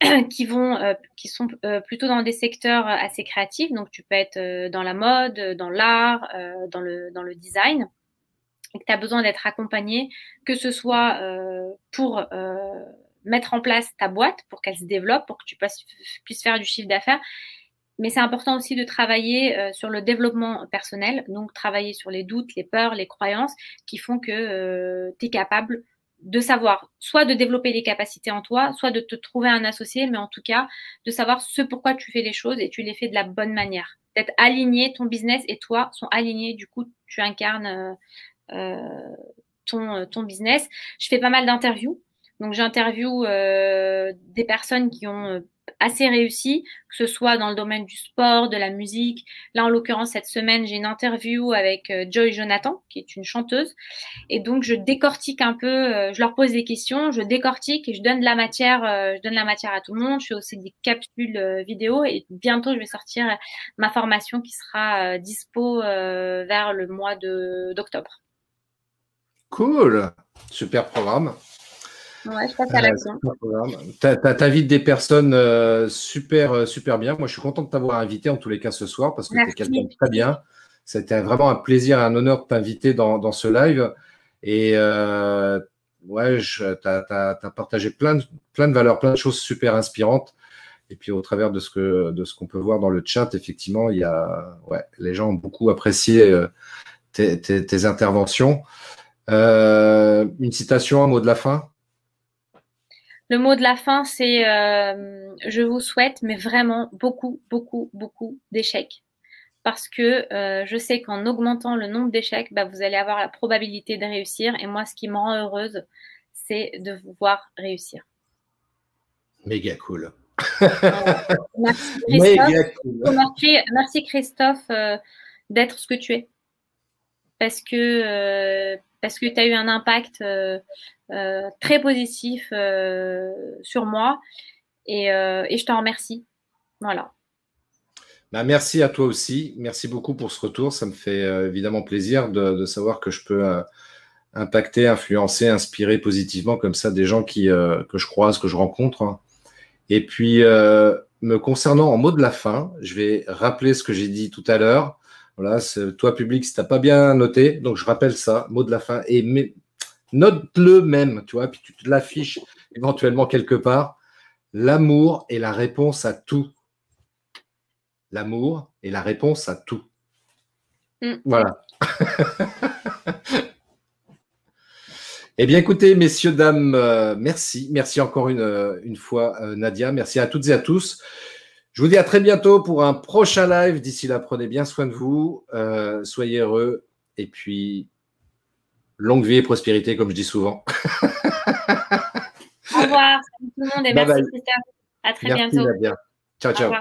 qui vont, qui sont plutôt dans des secteurs assez créatifs. Donc, tu peux être dans la mode, dans l'art, dans le dans le design, et que tu as besoin d'être accompagné, que ce soit pour mettre en place ta boîte pour qu'elle se développe, pour que tu puisses faire du chiffre d'affaires. Mais c'est important aussi de travailler euh, sur le développement personnel, donc travailler sur les doutes, les peurs, les croyances qui font que euh, tu es capable de savoir soit de développer les capacités en toi, soit de te trouver un associé, mais en tout cas de savoir ce pourquoi tu fais les choses et tu les fais de la bonne manière. D'être aligné, ton business et toi sont alignés, du coup tu incarnes euh, ton, ton business. Je fais pas mal d'interviews donc j'interviewe euh, des personnes qui ont euh, assez réussi, que ce soit dans le domaine du sport, de la musique. Là, en l'occurrence, cette semaine, j'ai une interview avec euh, Joy Jonathan, qui est une chanteuse. Et donc, je décortique un peu, je leur pose des questions, je décortique et je donne de la matière, je donne la matière à tout le monde. Je fais aussi des capsules vidéo et bientôt, je vais sortir ma formation qui sera dispo vers le mois d'octobre. Cool, super programme. Ouais, je passe à l'action. Tu invites des personnes euh, super, euh, super bien. Moi, je suis content de t'avoir invité en tous les cas ce soir parce que tu es quelqu'un de très bien. C'était vraiment un plaisir et un honneur de t'inviter dans, dans, ce live. Et euh, ouais, tu as, partagé plein de, plein de valeurs, plein de choses super inspirantes. Et puis au travers de ce que de ce qu'on peut voir dans le chat, effectivement, il y a ouais, les gens ont beaucoup apprécié euh, tes, tes, tes, interventions. une citation, un mot de la fin? Le mot de la fin, c'est euh, je vous souhaite, mais vraiment beaucoup, beaucoup, beaucoup d'échecs. Parce que euh, je sais qu'en augmentant le nombre d'échecs, bah, vous allez avoir la probabilité de réussir. Et moi, ce qui me rend heureuse, c'est de vous voir réussir. Méga cool. merci Christophe, merci, merci Christophe euh, d'être ce que tu es. Parce que, parce que tu as eu un impact euh, très positif euh, sur moi. Et, euh, et, je t'en remercie. Voilà. Bah, merci à toi aussi. Merci beaucoup pour ce retour. Ça me fait évidemment plaisir de, savoir que je peux impacter, influencer, inspirer positivement comme ça des gens qui, que je croise, que je rencontre. Et puis, me concernant en mot de la fin, je vais rappeler ce que j'ai dit tout à l'heure. Voilà, toi public, si tu n'as pas bien noté, donc je rappelle ça, mot de la fin. Et Note-le même, tu vois, puis tu te l'affiches éventuellement quelque part. L'amour est la réponse à tout. L'amour est la réponse à tout. Mm. Voilà. eh bien, écoutez, messieurs, dames, euh, merci. Merci encore une, euh, une fois, euh, Nadia. Merci à toutes et à tous. Je vous dis à très bientôt pour un prochain live. D'ici là, prenez bien soin de vous. soyez heureux. Et puis, Longue vie et prospérité, comme je dis souvent. Au revoir. tout le monde et merci, Christophe. À très bientôt. Ciao, ciao.